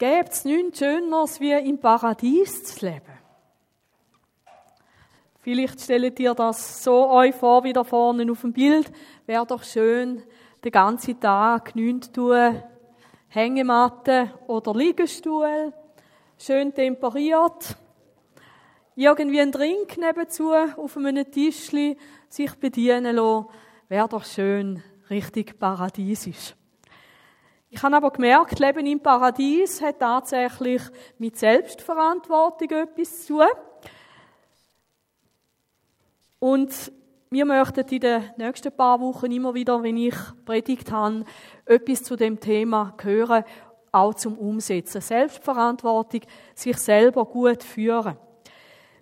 Gibt es nichts Schöneres, wie im Paradies zu leben? Vielleicht stellt ihr das so euch vor, wie da vorne auf dem Bild. Wäre doch schön, den ganzen Tag nichts tun, Hängematte oder Liegestuhl, schön temperiert, irgendwie einen Drink nebenzu auf einem Tischli sich bedienen lassen, wäre doch schön, richtig paradiesisch. Ich habe aber gemerkt, Leben im Paradies hat tatsächlich mit Selbstverantwortung etwas zu tun. Und wir möchten in den nächsten paar Wochen immer wieder, wenn ich predigt habe, etwas zu dem Thema hören, auch zum Umsetzen. Selbstverantwortung, sich selber gut führen.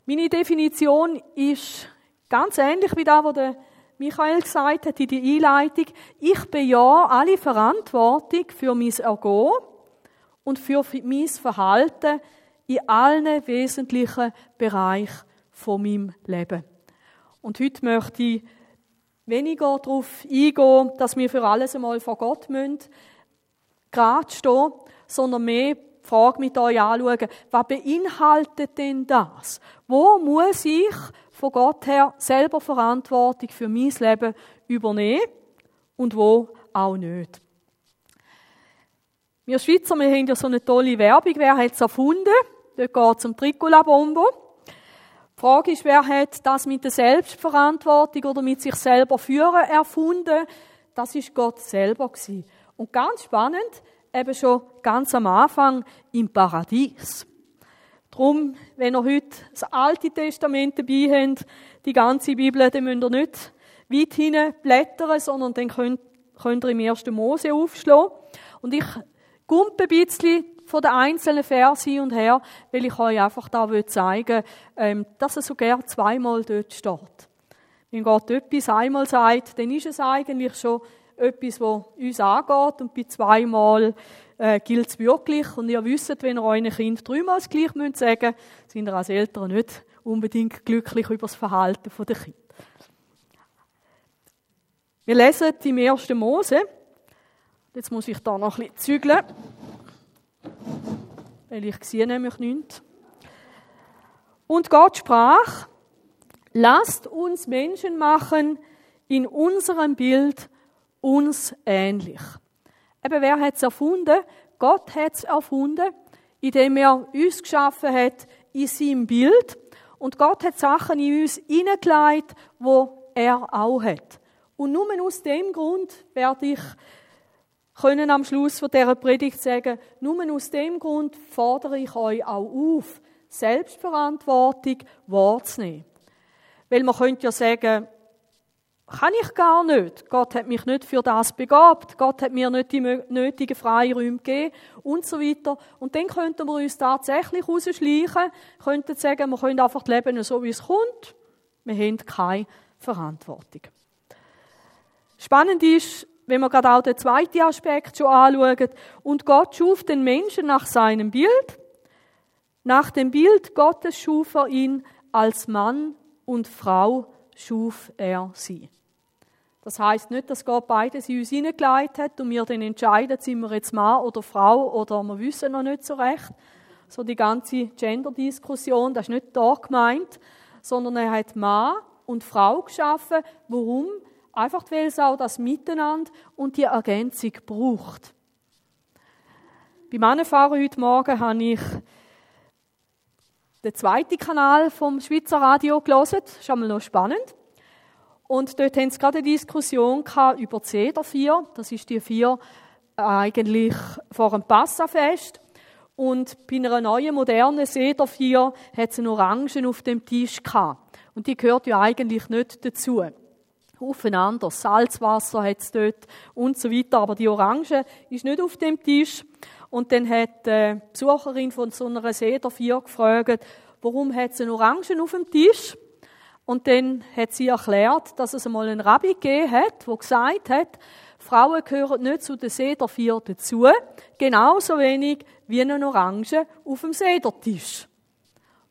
Meine Definition ist ganz ähnlich wie da, was der Michael gesagt hat in der Einleitung. Ich bejahe alle Verantwortung für mein Ergehen und für mein Verhalten in allen wesentlichen Bereichen von meinem Leben. Und heute möchte ich weniger darauf eingehen, dass wir für alles einmal vor Gott müssen, gerade stehen, sondern mehr die Frage mit euch anschauen, was beinhaltet denn das? Wo muss ich von Gott her selber Verantwortung für mein Leben übernehmen und wo auch nicht? Wir Schweizer, wir haben ja so eine tolle Werbung. Wer hat es erfunden? Dort geht es um Tricolabombo. Die Frage ist, wer hat das mit der Selbstverantwortung oder mit sich selber führen erfunden? Das ist Gott selber gewesen. Und ganz spannend, eben schon ganz am Anfang im Paradies. Drum, wenn ihr heute das Alte Testament dabei habt, die ganze Bibel, dann müsst ihr nicht weit hinein blättern, sondern dann könnt, könnt ihr im 1. Mose aufschlagen. Und ich gumpe ein bisschen von den einzelnen Versen hin und her, weil ich euch einfach da zeigen will, ähm, dass es sogar zweimal dort steht. Wenn Gott etwas einmal sagt, dann ist es eigentlich schon etwas, was uns angeht und bei zweimal äh, gilt es wirklich. Und ihr wisst, wenn ihr euren Kind dreimal das gleich müsst sagen sind ihr als Eltern nicht unbedingt glücklich über das Verhalten der Kinder. Wir lesen im 1. Mose. Jetzt muss ich da noch ein bisschen zügeln weil ich sehe nämlich nichts. Und Gott sprach, lasst uns Menschen machen in unserem Bild uns ähnlich. Eben, wer hat es erfunden? Gott hat es erfunden, indem er uns geschaffen hat in seinem Bild. Und Gott hat Sachen in uns hineingelegt, wo er auch hat. Und nur aus dem Grund werde ich können am Schluss von dieser Predigt sagen, nur aus dem Grund fordere ich euch auch auf, Selbstverantwortung wahrzunehmen. Weil man könnte ja sagen, kann ich gar nicht. Gott hat mich nicht für das begabt. Gott hat mir nicht die nötigen Freiräume gegeben und so weiter. Und dann könnten wir uns tatsächlich rausschleichen, könnten sagen, wir können einfach leben so, wie es kommt. Wir haben keine Verantwortung. Spannend ist, wenn wir gerade auch den zweiten Aspekt schon anschauen, und Gott schuf den Menschen nach seinem Bild. Nach dem Bild Gottes schuf er ihn als Mann und Frau schuf er sie. Das heißt nicht, dass Gott beides in uns hineingelegt hat und wir dann entscheiden, sind wir jetzt Mann oder Frau oder wir wissen noch nicht so recht. So die ganze Gender-Diskussion, das ist nicht da gemeint, sondern er hat Mann und Frau geschaffen. Warum? Einfach weil es auch das Miteinander und die Ergänzung braucht. Beim Anfahren heute Morgen habe ich den zweiten Kanal vom Schweizer Radio gelesen. Das ist einmal noch spannend. Und dort haben sie gerade eine Diskussion über die Sedervier. Das ist die vier eigentlich vor dem Passafest. Und bei einer neuen, modernen Sedervier hat es eine Orangen auf dem Tisch gehabt. Und die gehört ja eigentlich nicht dazu aufeinander. Salzwasser hat es dort und so weiter. Aber die Orange ist nicht auf dem Tisch. Und dann hat die Besucherin von so einer Sedervier gefragt, warum hat es eine Orange auf dem Tisch? Und dann hat sie erklärt, dass es einmal einen Rabbi gegeben hat, der gesagt hat, Frauen gehören nicht zu den Sedervier dazu, genauso wenig wie eine Orange auf dem Sedertisch.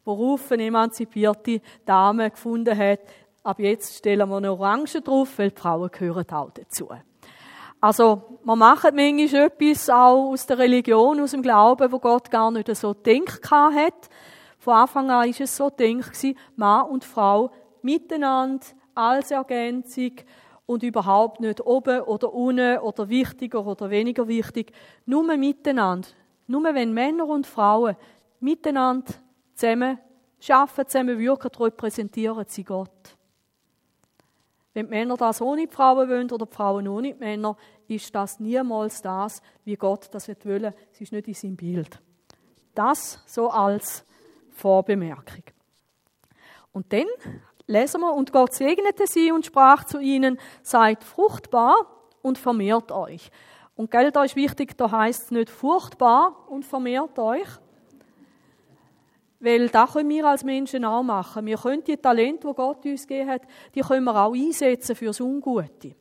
Worauf eine emanzipierte Dame gefunden hat, ab jetzt stellen wir eine Orange drauf, weil die Frauen gehören auch dazu. Also, man macht manchmal etwas auch aus der Religion, aus dem Glauben, wo Gott gar nicht so denkt hat. Von Anfang an war es so gedacht, Mann und Frau miteinander, als Ergänzung und überhaupt nicht oben oder unten oder wichtiger oder weniger wichtig. Nur miteinander. Nur wenn Männer und Frauen miteinander zusammen arbeiten, zusammen wirken, repräsentieren sie Gott. Wenn die Männer das ohne die Frauen wollen oder die Frauen ohne die Männer, ist das niemals das, wie Gott das will. Es ist nicht in seinem Bild. Das so als Vorbemerkung. Und dann lesen wir, und Gott segnete sie und sprach zu ihnen, seid fruchtbar und vermehrt euch. Und gell, da ist wichtig, da heißt es nicht furchtbar und vermehrt euch, weil das können wir als Menschen auch machen. Wir können die Talente, die Gott uns gegeben hat, die können wir auch einsetzen fürs Ungute.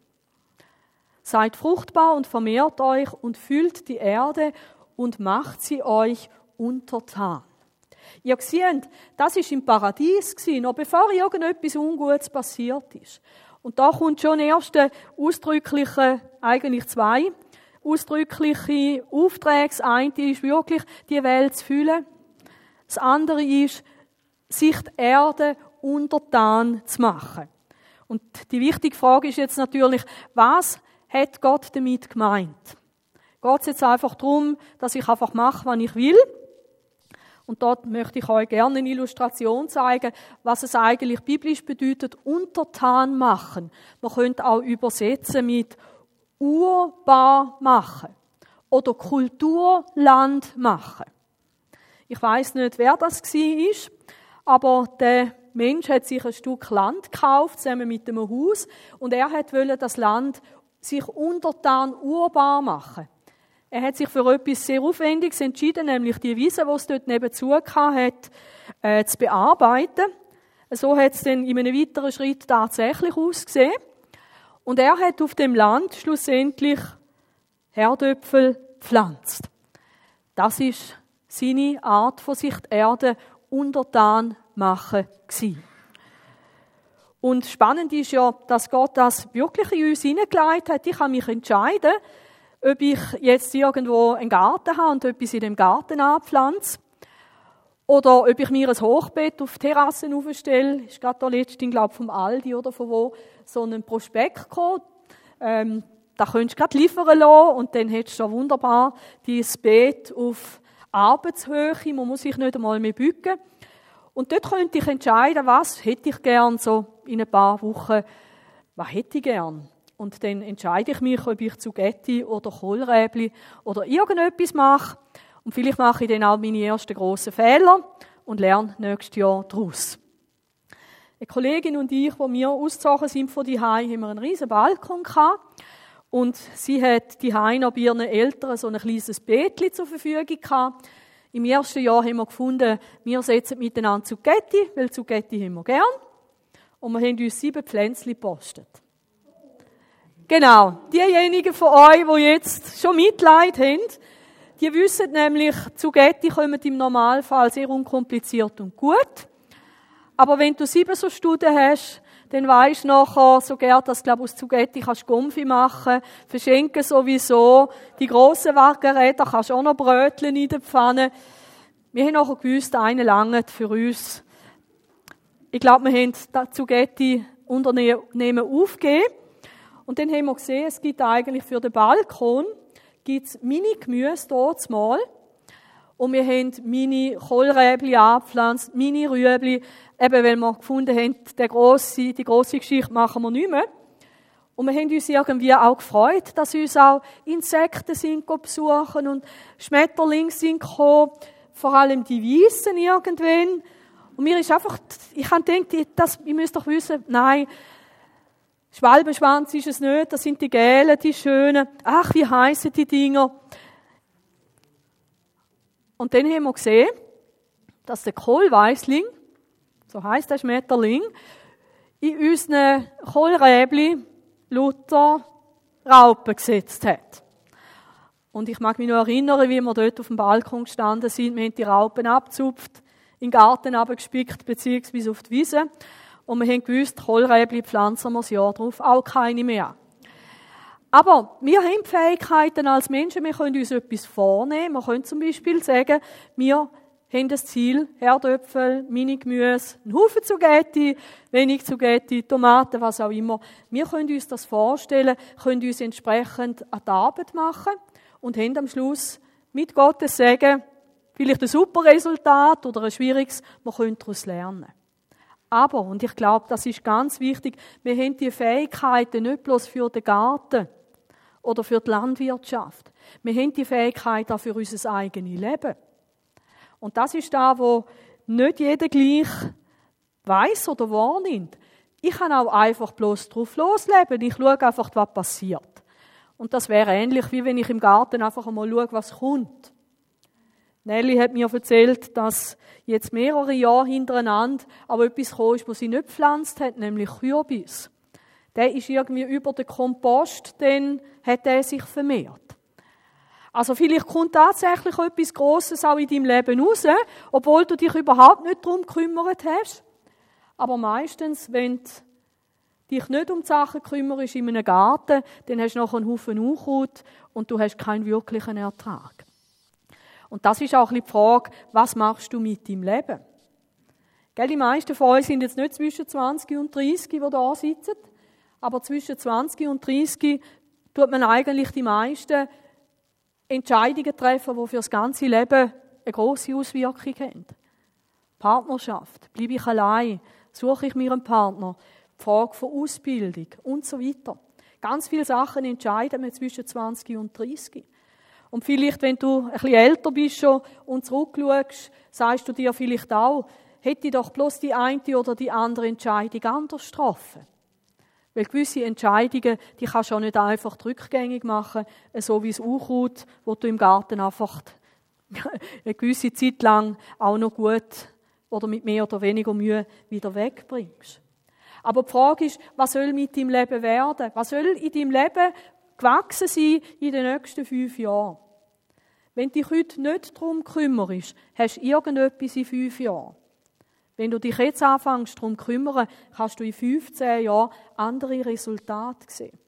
Seid fruchtbar und vermehrt euch und füllt die Erde und macht sie euch untertan. Ihr seht, das ist im Paradies noch bevor irgendetwas Ungutes passiert ist. Und da kommt schon erste ausdrückliche, eigentlich zwei ausdrückliche Aufträge. Das eine ist wirklich, die Welt zu füllen. Das andere ist, sich die Erde untertan zu machen. Und die wichtige Frage ist jetzt natürlich, was hat Gott damit gemeint? Geht es jetzt einfach darum, dass ich einfach mache, was ich will? Und dort möchte ich euch gerne eine Illustration zeigen, was es eigentlich biblisch bedeutet, untertan machen. Man könnte auch übersetzen mit urbar machen oder Kulturland machen. Ich weiß nicht, wer das ist, aber der Mensch hat sich ein Stück Land gekauft, zusammen mit einem Haus, und er hat das Land sich untertan urbar machen. Er hat sich für etwas sehr Aufwendiges entschieden, nämlich die Wiese, die es dort nebenzu hat, äh, zu bearbeiten. So hat es dann in einem weiteren Schritt tatsächlich ausgesehen. Und er hat auf dem Land schlussendlich Herdöpfel pflanzt. Das ist seine Art von sich die Erde untertan machen gewesen. Und spannend ist ja, dass Gott das wirklich in uns hineingelegt hat. Ich kann mich entscheiden, ob ich jetzt irgendwo einen Garten habe und etwas in dem Garten anpflanze. Oder ob ich mir ein Hochbett auf Terrassen aufstelle. Ist gerade da letztens, glaube vom Aldi oder von wo, so einen Prospekt gekommen. Ähm, da könntest du gerade liefern lassen und dann hättest du wunderbar dieses Beet auf Arbeitshöhe, man muss sich nicht einmal mehr bücken. Und dort könnte ich entscheiden, was hätte ich gern so in ein paar Wochen, was hätte ich gern. Und dann entscheide ich mich, ob ich Zugetti oder Kohlräbli oder irgendetwas mache. Und vielleicht mache ich dann auch meine ersten grossen Fehler und lerne nächstes Jahr daraus. Eine Kollegin und ich, wo wir ausgezogen sind von die haben wir einen riesen Balkon gehabt. Und sie hat die bei ihren Eltern so ein kleines Beetchen zur Verfügung gehabt. Im ersten Jahr haben wir gefunden, wir setzen miteinander Zugetti, weil Zugetti haben wir gern. Und wir haben uns sieben Pflänzchen gepostet. Genau. Diejenigen von euch, die jetzt schon Mitleid haben, die wissen nämlich, Zugetti kommen im Normalfall sehr unkompliziert und gut. Aber wenn du sieben so Studien hast, dann weisst du nachher, so gern, dass du, aus Zugetti kannst Gumpfi machen, verschenken sowieso. Die grossen Wackeräder kannst du auch noch Brötchen in der Pfanne. Wir haben nachher gewusst, eine lange für uns. Ich glaube, wir haben das Zugetti Unternehmen aufgegeben. Und dann haben wir gesehen, es gibt eigentlich für den Balkon gibt's Mini-Gemüse dort mal. Und wir haben Mini-Kohlräbli angepflanzt, Mini-Rüebli, eben weil wir gefunden haben, die grosse, die grosse Geschichte machen wir nicht mehr. Und wir haben uns irgendwie auch gefreut, dass uns auch Insekten sind besuchen und Schmetterlinge sind gekommen, vor allem die Weißen irgendwann. Und mir ist einfach, ich habe gedacht, das, ich müsste doch wissen, nein, Schwalbenschwanz ist es nicht, das sind die Gälen, die schönen. Ach, wie heißen die Dinger? Und dann haben wir gesehen, dass der Kohlweisling, so heißt der Schmetterling, in unseren Kohlräbli Luther Raupen gesetzt hat. Und ich mag mich noch erinnern, wie wir dort auf dem Balkon gestanden sind. Wir haben die Raupen abzupft, in den Garten abgespickt, beziehungsweise auf die Wiese. Und wir haben gewusst, Kohlräbli pflanzen wir das Jahr drauf auch keine mehr. Aber wir haben Fähigkeiten als Menschen, wir können uns etwas vornehmen. Wir können zum Beispiel sagen, wir haben das Ziel, Herdöpfel, Mini-Gemüse, einen Haufen Zugetti, wenig Zugetti, Tomaten, was auch immer. Wir können uns das vorstellen, können uns entsprechend an die Arbeit machen und haben am Schluss mit Gottes Segen vielleicht ein super Resultat oder ein schwieriges, wir können daraus lernen. Aber, und ich glaube, das ist ganz wichtig, wir haben die Fähigkeiten nicht bloß für den Garten oder für die Landwirtschaft. Wir haben die Fähigkeit auch für unser eigenes Leben. Und das ist da, wo nicht jeder gleich weiß oder wahrnimmt. Ich kann auch einfach bloß drauf losleben. Ich schaue einfach, was passiert. Und das wäre ähnlich, wie wenn ich im Garten einfach einmal schaue, was kommt. Nelly hat mir erzählt, dass jetzt mehrere Jahre hintereinander aber etwas gekommen ist, was sie nicht gepflanzt hat, nämlich Kürbis. Der ist irgendwie über den Kompost, dann hat er sich vermehrt. Also vielleicht kommt tatsächlich etwas Großes auch in deinem Leben raus, obwohl du dich überhaupt nicht darum gekümmert hast. Aber meistens, wenn du dich nicht um die Sachen kümmerst in einem Garten, dann hast du noch einen Haufen Unkraut und du hast keinen wirklichen Ertrag. Und das ist auch ein bisschen die Frage, was machst du mit deinem Leben? Gell, die meisten von uns sind jetzt nicht zwischen 20 und 30, die da sitzen, aber zwischen 20 und 30 tut man eigentlich die meisten Entscheidungen treffen, die für das ganze Leben eine große Auswirkung haben. Partnerschaft, bleibe ich allein, suche ich mir einen Partner, die Frage von Ausbildung und so weiter. Ganz viele Sachen entscheiden wir zwischen 20 und 30. Und vielleicht, wenn du ein bisschen älter bist schon und zurückschaust, sagst du dir vielleicht auch, hätte ich doch bloß die eine oder die andere Entscheidung anders getroffen. Weil gewisse Entscheidungen, die kannst du auch nicht einfach rückgängig machen, so wie das Unkraut, wo du im Garten einfach eine gewisse Zeit lang auch noch gut oder mit mehr oder weniger Mühe wieder wegbringst. Aber die Frage ist, was soll mit deinem Leben werden? Was soll in deinem Leben gewachsen sein in den nächsten fünf Jahren? Wenn dich heute nicht darum kümmerst, hast du irgendetwas in fünf Jahren. Wenn du dich jetzt anfängst, darum zu kümmern, kannst du in 15 Jahren andere Resultate sehen.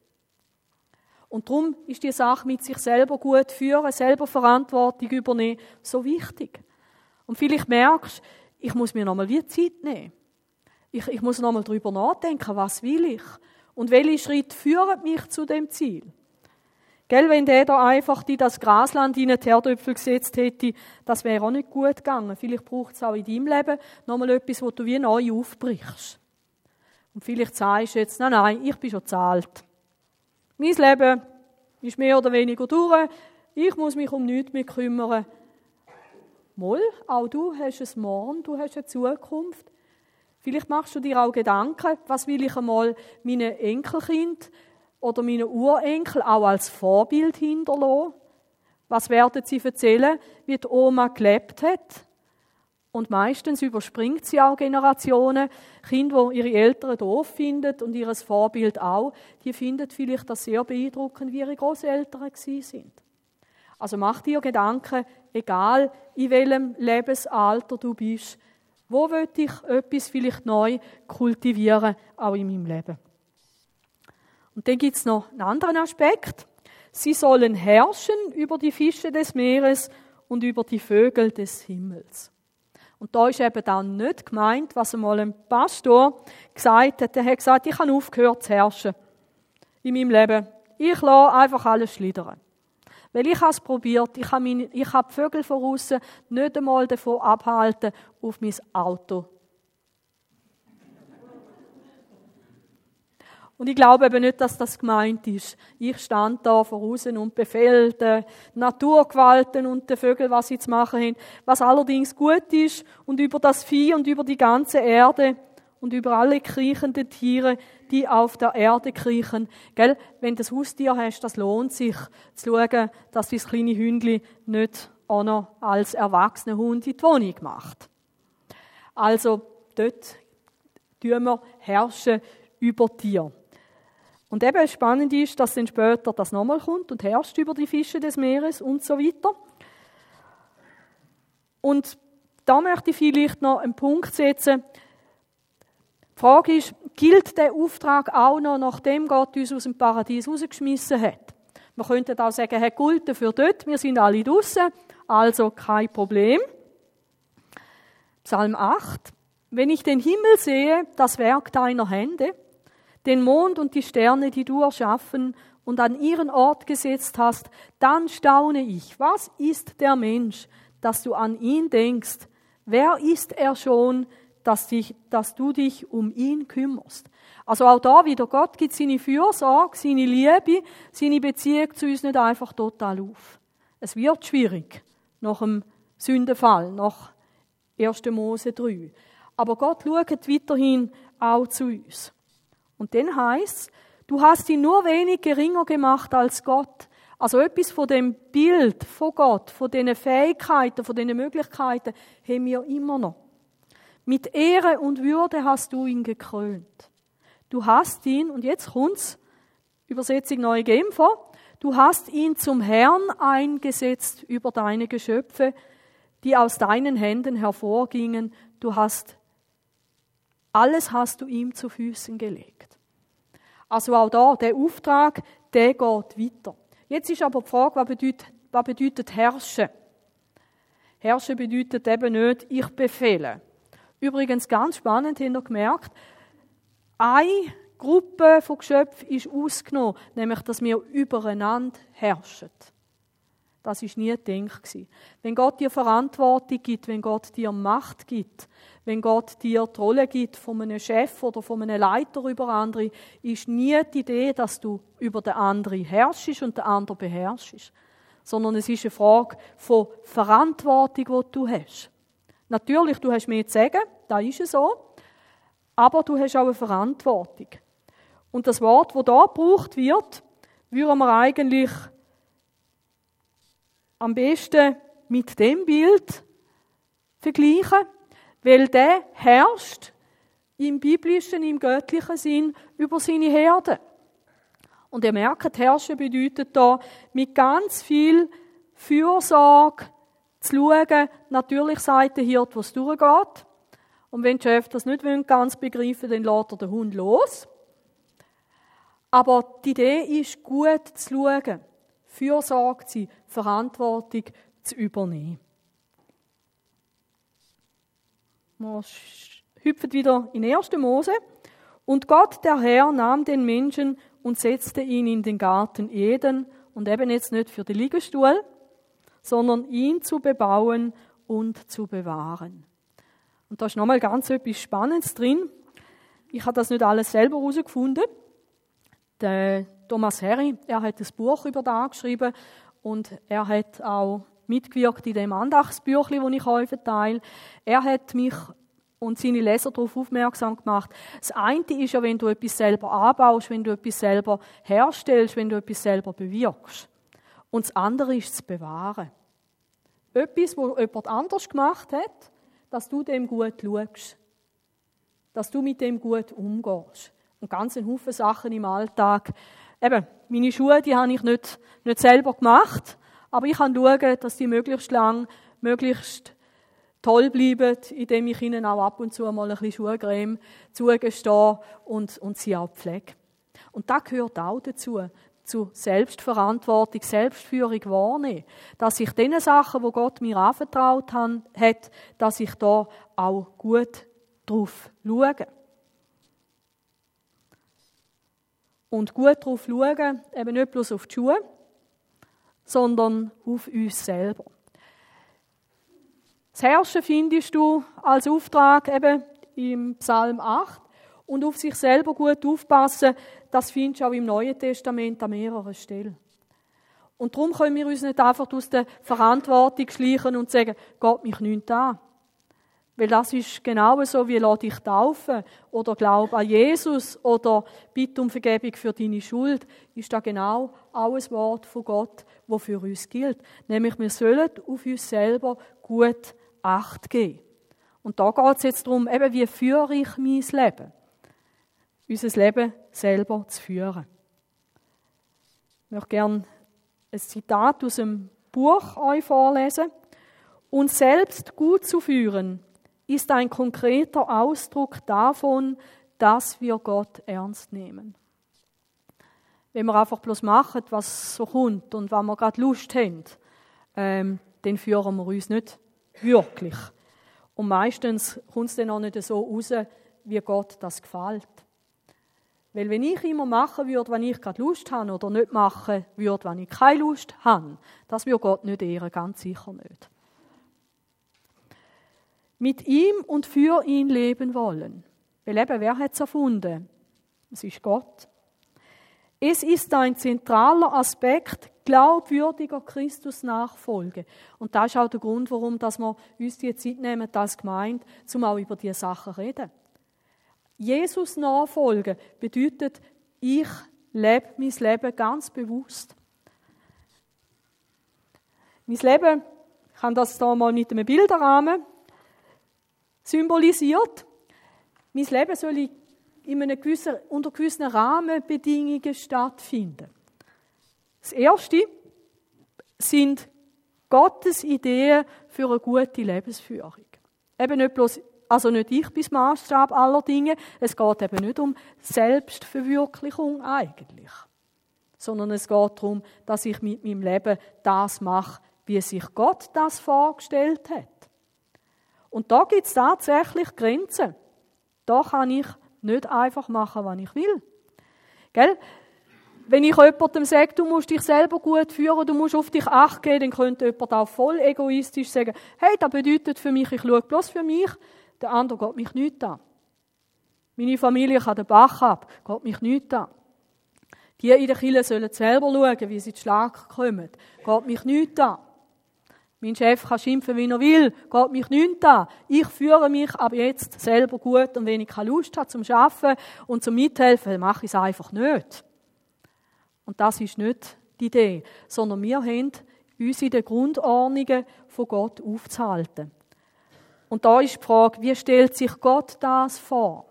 Und darum ist die Sache mit sich selber gut führen, selber Verantwortung übernehmen, so wichtig. Und vielleicht merkst, ich muss mir nochmal wie Zeit nehmen. Ich, ich muss nochmal darüber nachdenken, was will ich? Und welche Schritte führen mich zu dem Ziel? Gell, wenn der da einfach die das Grasland in den Herdöpfel gesetzt hätte, das wäre auch nicht gut gegangen. Vielleicht braucht es auch in deinem Leben nochmal etwas, wo du wie neu aufbrichst. Und vielleicht sagst du jetzt, nein, nein, ich bin schon zahlt. Mein Leben ist mehr oder weniger durch. Ich muss mich um nichts mehr kümmern. Moll, auch du hast ein Morgen, du hast eine Zukunft. Vielleicht machst du dir auch Gedanken, was will ich einmal meinen Enkelkind oder meinen Urenkel auch als Vorbild hinterlassen? Was werden sie erzählen, wie die Oma gelebt hat? Und meistens überspringt sie auch Generationen. Kinder, die ihre Eltern doof finden und ihr Vorbild auch, die finden vielleicht das sehr beeindruckend, wie ihre Großeltern sind. Also mach dir Gedanken, egal in welchem Lebensalter du bist, wo will ich etwas vielleicht neu kultivieren, auch in meinem Leben. Und dann gibt es noch einen anderen Aspekt. Sie sollen herrschen über die Fische des Meeres und über die Vögel des Himmels. Und da ist eben dann nicht gemeint, was einmal ein Pastor gesagt hat. Er hat gesagt, ich habe aufgehört zu herrschen in meinem Leben. Ich lasse einfach alles schlittern. Weil ich habe es probiert, ich habe, meine, ich habe die Vögel von außen nicht einmal davon abhalten, auf mein Auto Und ich glaube eben nicht, dass das gemeint ist. Ich stand da voraus und befehle den Naturgewalten und den Vögeln, was sie zu machen haben. Was allerdings gut ist und über das Vieh und über die ganze Erde und über alle kriechenden Tiere, die auf der Erde kriechen. Gell? Wenn du das Haustier hast, das lohnt sich, zu schauen, dass das kleine Hündli nicht auch noch als erwachsener Hund in die Wohnung macht. Also, dort tun wir herrschen über Tiere. Und eben spannend ist, dass dann später das nochmal kommt und herrscht über die Fische des Meeres und so weiter. Und da möchte ich vielleicht noch einen Punkt setzen. Die Frage ist, gilt der Auftrag auch noch, nachdem Gott uns aus dem Paradies rausgeschmissen hat. Man könnte auch sagen, Herr Gult für dort, wir sind alle draußen, also kein Problem. Psalm 8. Wenn ich den Himmel sehe, das Werk deiner Hände, den Mond und die Sterne, die du erschaffen und an ihren Ort gesetzt hast, dann staune ich. Was ist der Mensch, dass du an ihn denkst? Wer ist er schon, dass, dich, dass du dich um ihn kümmerst? Also auch da wieder, Gott gibt seine Fürsorge, seine Liebe, seine Beziehung zu uns nicht einfach total auf. Es wird schwierig nach dem Sündenfall, nach 1. Mose 3. Aber Gott schaut weiterhin auch zu uns. Und dann heißt du hast ihn nur wenig geringer gemacht als Gott. Also etwas von dem Bild von Gott, von diesen Fähigkeiten, von diesen Möglichkeiten haben wir immer noch. Mit Ehre und Würde hast du ihn gekrönt. Du hast ihn, und jetzt kommt's, Übersetzung Neue Genfer, du hast ihn zum Herrn eingesetzt über deine Geschöpfe, die aus deinen Händen hervorgingen. Du hast, alles hast du ihm zu Füßen gelegt. Also auch da, der Auftrag, der geht weiter. Jetzt ist aber die Frage, was bedeutet, was bedeutet herrschen? Herrschen bedeutet eben nicht, ich befehle. Übrigens ganz spannend, habt ihr gemerkt, eine Gruppe von Geschöpfen ist ausgenommen, nämlich, dass wir übereinander herrschen. Das ist nie gedacht. Wenn Gott dir Verantwortung gibt, wenn Gott dir Macht gibt, wenn Gott dir die Rolle gibt von einem Chef oder von einem Leiter über andere, ist nie die Idee, dass du über den anderen herrschst und den anderen beherrschst. Sondern es ist eine Frage von Verantwortung, die du hast. Natürlich, du hast mehr zu sagen, da ist es so, aber du hast auch eine Verantwortung. Und das Wort, das da gebraucht wird, würden wir eigentlich am besten mit dem Bild vergleichen, weil der herrscht im biblischen, im göttlichen Sinn über seine Herde. Und ihr merkt, herrschen bedeutet da mit ganz viel Fürsorge zu schauen. Natürlich sagt der Hirt, was durchgeht. Und wenn der Chef das nicht ganz begreifen dann lässt er den Hund los. Aber die Idee ist, gut zu schauen, Fürsorge zu sein, Verantwortung zu übernehmen. Wir hüpfen wieder in 1. Mose. Und Gott, der Herr, nahm den Menschen und setzte ihn in den Garten Eden und eben jetzt nicht für den Liegestuhl, sondern ihn zu bebauen und zu bewahren. Und da ist nochmal ganz etwas Spannendes drin. Ich habe das nicht alles selber herausgefunden. Der Thomas Harry, er hat ein Buch über das geschrieben und er hat auch mitgewirkt in dem Andachtsbüchlein, das ich euch verteile. Er hat mich und seine Leser darauf aufmerksam gemacht. Das eine ist ja, wenn du etwas selber anbaust, wenn du etwas selber herstellst, wenn du etwas selber bewirkst. Und das andere ist das Bewahren. Etwas, was jemand anders gemacht hat, dass du dem gut schaust. Dass du mit dem gut umgehst. Und ganz ein Haufen Sachen im Alltag. Eben, meine Schuhe, die habe ich nicht, nicht selber gemacht, aber ich kann schauen, dass die möglichst lang, möglichst toll bleiben, indem ich ihnen auch ab und zu mal ein bisschen Schuhcreme zugestehe und, und sie auch pflege. Und das gehört auch dazu, zu Selbstverantwortung, Selbstführung wahrnehmen. Dass ich den Sachen, wo Gott mir anvertraut hat, dass ich da auch gut drauf schaue. Und gut drauf schauen, eben nicht bloß auf die Schuhe, sondern auf uns selber. Das Herrschen findest du als Auftrag eben im Psalm 8 und auf sich selber gut aufpassen, das findest du auch im Neuen Testament an mehreren Stellen. Und darum können wir uns nicht einfach aus der Verantwortung schleichen und sagen, Gott mich nicht an. Weil das ist genau so, wie lass dich taufen oder glaub an Jesus oder bitte um Vergebung für deine Schuld, ist da genau auch ein Wort von Gott, wo für uns gilt. Nämlich, wir sollen auf uns selber gut Acht geben. Und da geht es jetzt darum, eben, wie führe ich mein Leben? unser Leben selber zu führen. Ich möchte gerne ein Zitat aus dem Buch euch vorlesen. Uns selbst gut zu führen ist ein konkreter Ausdruck davon, dass wir Gott ernst nehmen. Wenn wir einfach bloß machen, was so kommt und wenn wir gerade Lust haben, ähm, dann führen wir uns nicht wirklich. Und meistens kommt es dann auch nicht so raus, wie Gott das gefällt. Weil wenn ich immer machen würde, wenn ich gerade Lust habe, oder nicht machen würde, wenn ich keine Lust habe, das würde Gott nicht ehren, ganz sicher nicht. Mit ihm und für ihn leben wollen. Weil eben, wer hat es erfunden? Es ist Gott. Es ist ein zentraler Aspekt glaubwürdiger Christus nachfolge. Und das ist auch der Grund, warum dass wir uns die Zeit nehmen, als Gemeinde, um auch über diese Sachen zu reden. Jesus nachfolgen bedeutet, ich lebe mein Leben ganz bewusst. Mein Leben, ich habe das hier mal mit einem Bilderrahmen symbolisiert. Mein Leben soll in einem gewissen, unter gewissen Rahmenbedingungen stattfinden. Das Erste sind Gottes Ideen für eine gute Lebensführung. Eben nicht bloß also nicht ich bis Maßstab aller Dinge. Es geht eben nicht um Selbstverwirklichung eigentlich. Sondern es geht darum, dass ich mit meinem Leben das mache, wie sich Gott das vorgestellt hat. Und da gibt es tatsächlich Grenzen. Da kann ich nicht einfach machen, was ich will. Gell? Wenn ich jemandem sage, du musst dich selber gut führen, du musst auf dich acht geben, dann könnte jemand auch voll egoistisch sagen, hey, das bedeutet für mich, ich schaue bloß für mich, der andere geht mich nicht an. Meine Familie kann den Bach ab, geht mich nicht an. Die in der Kirche sollen selber schauen, wie sie zu Schlag kommen. Geht mich nicht an. Mein Chef kann schimpfen, wie er will, geht mich nicht an. Ich führe mich ab jetzt selber gut und wenn ich keine Lust habe zum Arbeiten und zum Mithelfen, mache ich es einfach nicht. Und das ist nicht die Idee, sondern wir haben uns in den Grundordnungen von Gott aufzuhalten. Und da ist die Frage, wie stellt sich Gott das vor?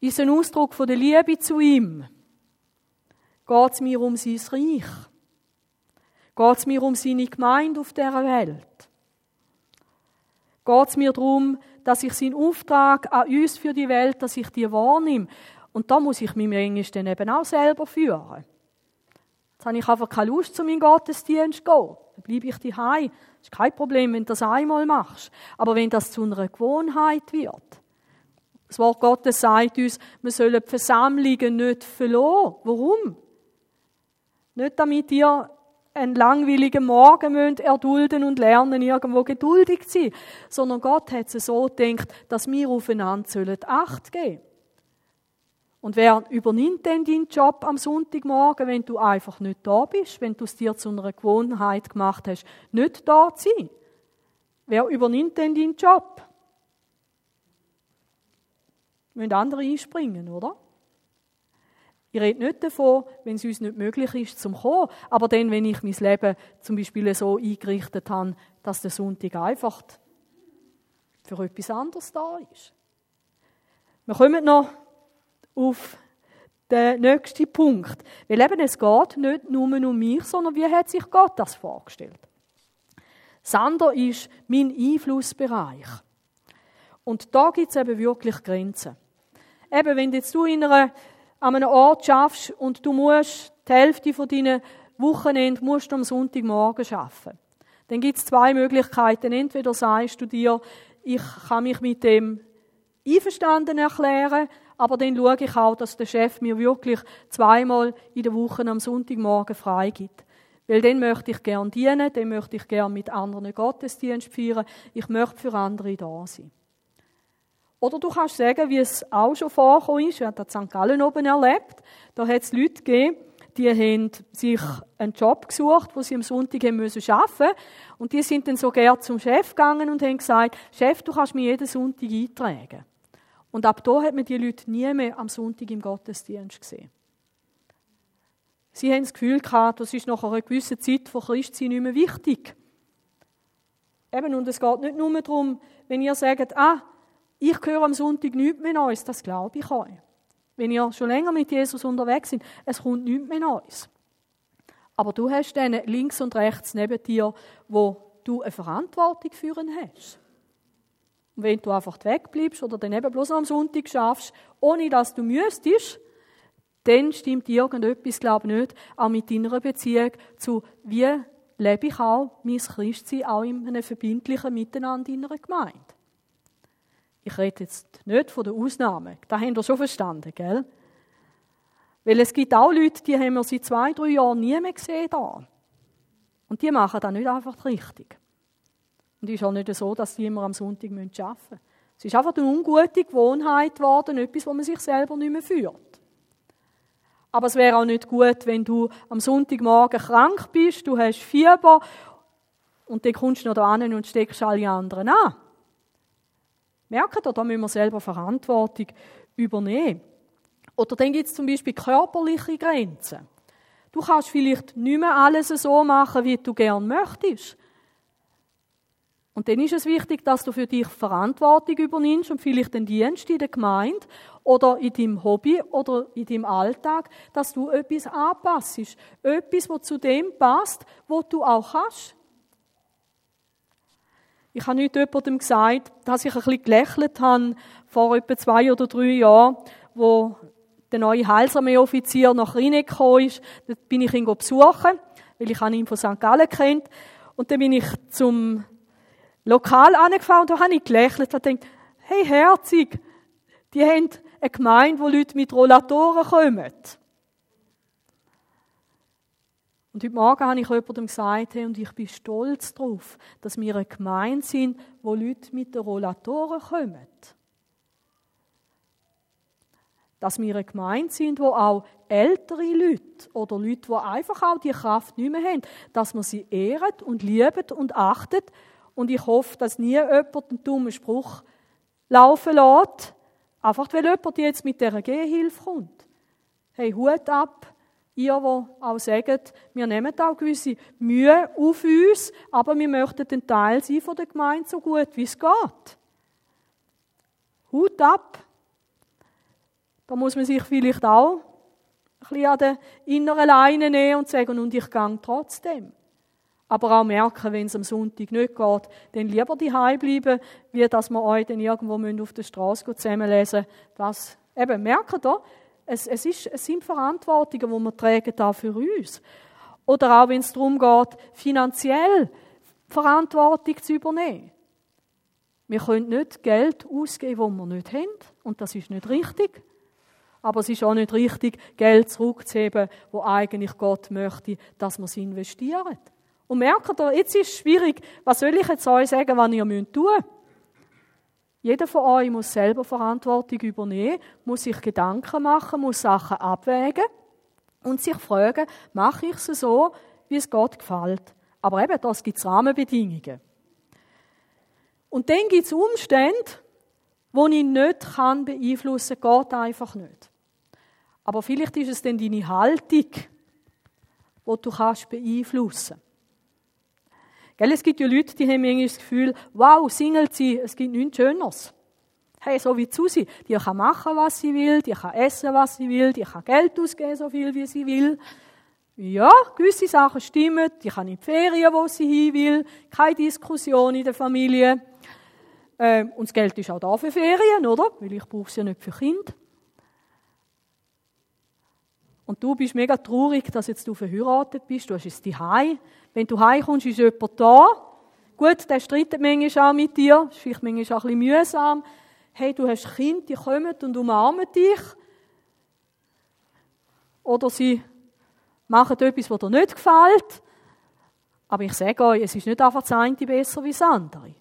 Ist ein Ausdruck von der Liebe zu ihm? Geht es mir um sein Reich? Geht es mir um seine Gemeinde auf dieser Welt? Geht es mir darum, dass ich seinen Auftrag an uns für die Welt, dass ich die wahrnehme? Und da muss ich mich manchmal dann eben auch selber führen. Jetzt habe ich einfach keine Lust, zu meinem Gottesdienst zu gehen. Dann bleibe ich daheim. Das ist kein Problem, wenn du das einmal machst. Aber wenn das zu einer Gewohnheit wird, das Wort Gottes sagt uns, wir sollen die Versammlungen nicht verloren. Warum? Nicht damit ihr einen langweiligen Morgen müsst erdulden und lernen, irgendwo geduldig zu sein, sondern Gott hat es so gedacht, dass wir aufeinander Acht geben sollen. Und wer übernimmt denn deinen Job am Sonntagmorgen, wenn du einfach nicht da bist, wenn du es dir zu einer Gewohnheit gemacht hast, nicht da zu sein? Wer übernimmt denn deinen Job? Müssen andere einspringen, oder? Ich rede nicht davon, wenn es uns nicht möglich ist, zum kommen, aber dann, wenn ich mein Leben zum Beispiel so eingerichtet habe, dass der Sonntag einfach für etwas anderes da ist. Wir kommen noch auf den nächsten Punkt. Weil eben es geht nicht nur um mich, sondern wie hat sich Gott das vorgestellt? Sander ist mein Einflussbereich. Und da gibt es eben wirklich Grenzen. Eben, wenn jetzt du in einer, an einem Ort schaffst und du musst die Hälfte von deinen Wochenende musst du am Sonntagmorgen arbeiten. Dann gibt es zwei Möglichkeiten. Entweder sagst du dir, ich kann mich mit dem einverstanden erklären, aber dann schaue ich auch, dass der Chef mir wirklich zweimal in der Woche am Sonntagmorgen frei gibt. Weil dann möchte ich gern dienen, dann möchte ich gern mit anderen Gottesdienst feiern, ich möchte für andere da sein. Oder du kannst sagen, wie es auch schon vorgekommen ist, ich habe das in St. Gallen oben erlebt, da hat es Leute gegeben, die haben sich einen Job gesucht, wo sie am Sonntag haben müssen arbeiten und die sind dann so gern zum Chef gegangen und haben gesagt, Chef, du kannst mich jeden Sonntag eintragen. Und ab da hat man die Leute nie mehr am Sonntag im Gottesdienst gesehen. Sie haben das Gefühl gehabt, das ist nach einer gewissen Zeit von Christsein nicht mehr wichtig. Eben, und es geht nicht nur darum, wenn ihr sagt, ah, ich höre am Sonntag nichts mehr Neues, das glaube ich euch. Wenn ihr schon länger mit Jesus unterwegs seid, es kommt nichts mehr Neues. Aber du hast dann links und rechts neben dir, wo du eine Verantwortung führen hast. Und wenn du einfach wegbleibst oder dann eben bloß am Sonntag schaffst, ohne dass du müsstest, dann stimmt irgendetwas, glaube ich, nicht, auch mit deiner Beziehung zu, wie lebe ich auch mein Christsein auch in einem verbindlichen Miteinander in einer Gemeinde. Ich rede jetzt nicht von den Ausnahmen. Das haben wir schon verstanden, gell? Weil es gibt auch Leute, die haben wir seit zwei, drei Jahren nie mehr gesehen da. Und die machen das nicht einfach richtig. Und es ist auch nicht so, dass die immer am Sonntag arbeiten müssen. Es ist einfach eine ungute Gewohnheit geworden, etwas, wo man sich selber nicht mehr führt. Aber es wäre auch nicht gut, wenn du am Sonntagmorgen krank bist, du hast Fieber und dann kommst du noch da hin und steckst alle anderen an. Merkt ihr, da müssen wir selber Verantwortung übernehmen. Oder dann gibt es zum Beispiel körperliche Grenzen. Du kannst vielleicht nicht mehr alles so machen, wie du gern möchtest. Und dann ist es wichtig, dass du für dich Verantwortung übernimmst und vielleicht den Dienst in der Gemeinde oder in deinem Hobby oder in deinem Alltag, dass du etwas anpasst. Etwas, was zu dem passt, was du auch hast. Ich habe nicht jemandem gesagt, dass ich ein bisschen gelächelt habe vor etwa zwei oder drei Jahren, wo der neue Heilsarmee-Offizier nach Rhein gekommen ist. Da bin ich ihn besuchen, weil ich ihn von St. Gallen kennt. Und dann bin ich zum Lokal angefahren und da habe ich gelächelt und gedacht, hey, herzig, die haben eine Gemeinde, wo Leute mit Rollatoren kommen. Und heute Morgen habe ich jemandem gesagt, hey, und ich bin stolz darauf, dass wir eine Gemeinde sind, wo Leute mit den Rollatoren kommen. Dass wir eine Gemeinde sind, wo auch ältere Leute oder Leute, die einfach auch die Kraft nicht mehr haben, dass man sie ehren und lieben und achtet und ich hoffe, dass nie jemand einen dummen Spruch laufen lässt, einfach weil jemand jetzt mit dieser Gehhilfe kommt. Hey, Hut ab, ihr, die auch sagt, wir nehmen auch gewisse Mühe auf uns, aber wir möchten ein Teil sein von der Gemeinde so gut, wie es geht. Hut ab. Da muss man sich vielleicht auch ein bisschen an den inneren Leine nehmen und sagen, und ich gehe trotzdem aber auch merken, wenn es am Sonntag nicht geht, dann lieber die bleiben, wie dass wir euch dann irgendwo auf der Straße zusammenlesen Das, eben, merkt ihr, es, es, ist, es sind Verantwortungen, die wir tragen da für uns. Oder auch, wenn es darum geht, finanziell Verantwortung zu übernehmen. Wir können nicht Geld ausgeben, das wir nicht haben. Und das ist nicht richtig. Aber es ist auch nicht richtig, Geld zurückzuheben, wo eigentlich Gott möchte, dass wir es investieren. Und merkt ihr, jetzt ist es schwierig, was soll ich jetzt euch sagen, was ihr tun müsst Jeder von euch muss selber Verantwortung übernehmen, muss sich Gedanken machen, muss Sachen abwägen und sich fragen, mache ich es so, wie es Gott gefällt. Aber eben, das gibt es Rahmenbedingungen. Und dann gibt es Umstände, die ich nicht kann beeinflussen kann, geht einfach nicht. Aber vielleicht ist es dann deine Haltung, die du kannst beeinflussen kannst. Gell, es gibt ja Leute, die haben irgendwie das Gefühl, wow, Single sein, es gibt nichts Schöneres. Hey, so wie Susi, die kann machen, was sie will, die kann essen, was sie will, die kann Geld ausgeben, so viel, wie sie will. Ja, gewisse Sachen stimmen, die kann in die Ferien, wo sie hin will, keine Diskussion in der Familie. Ähm, und das Geld ist auch da für Ferien, oder? Weil ich brauche es ja nicht für Kinder. Und du bist mega traurig, dass jetzt du verheiratet bist, du hast es daheim. Wenn du heimkommst, ist jemand da. Gut, der streitet manchmal auch mit dir, ist vielleicht manchmal auch ein bisschen mühsam. Hey, du hast Kinder, die kommen und umarmen dich. Oder sie machen etwas, was dir nicht gefällt. Aber ich sage euch, es ist nicht einfach das eine besser wie das andere.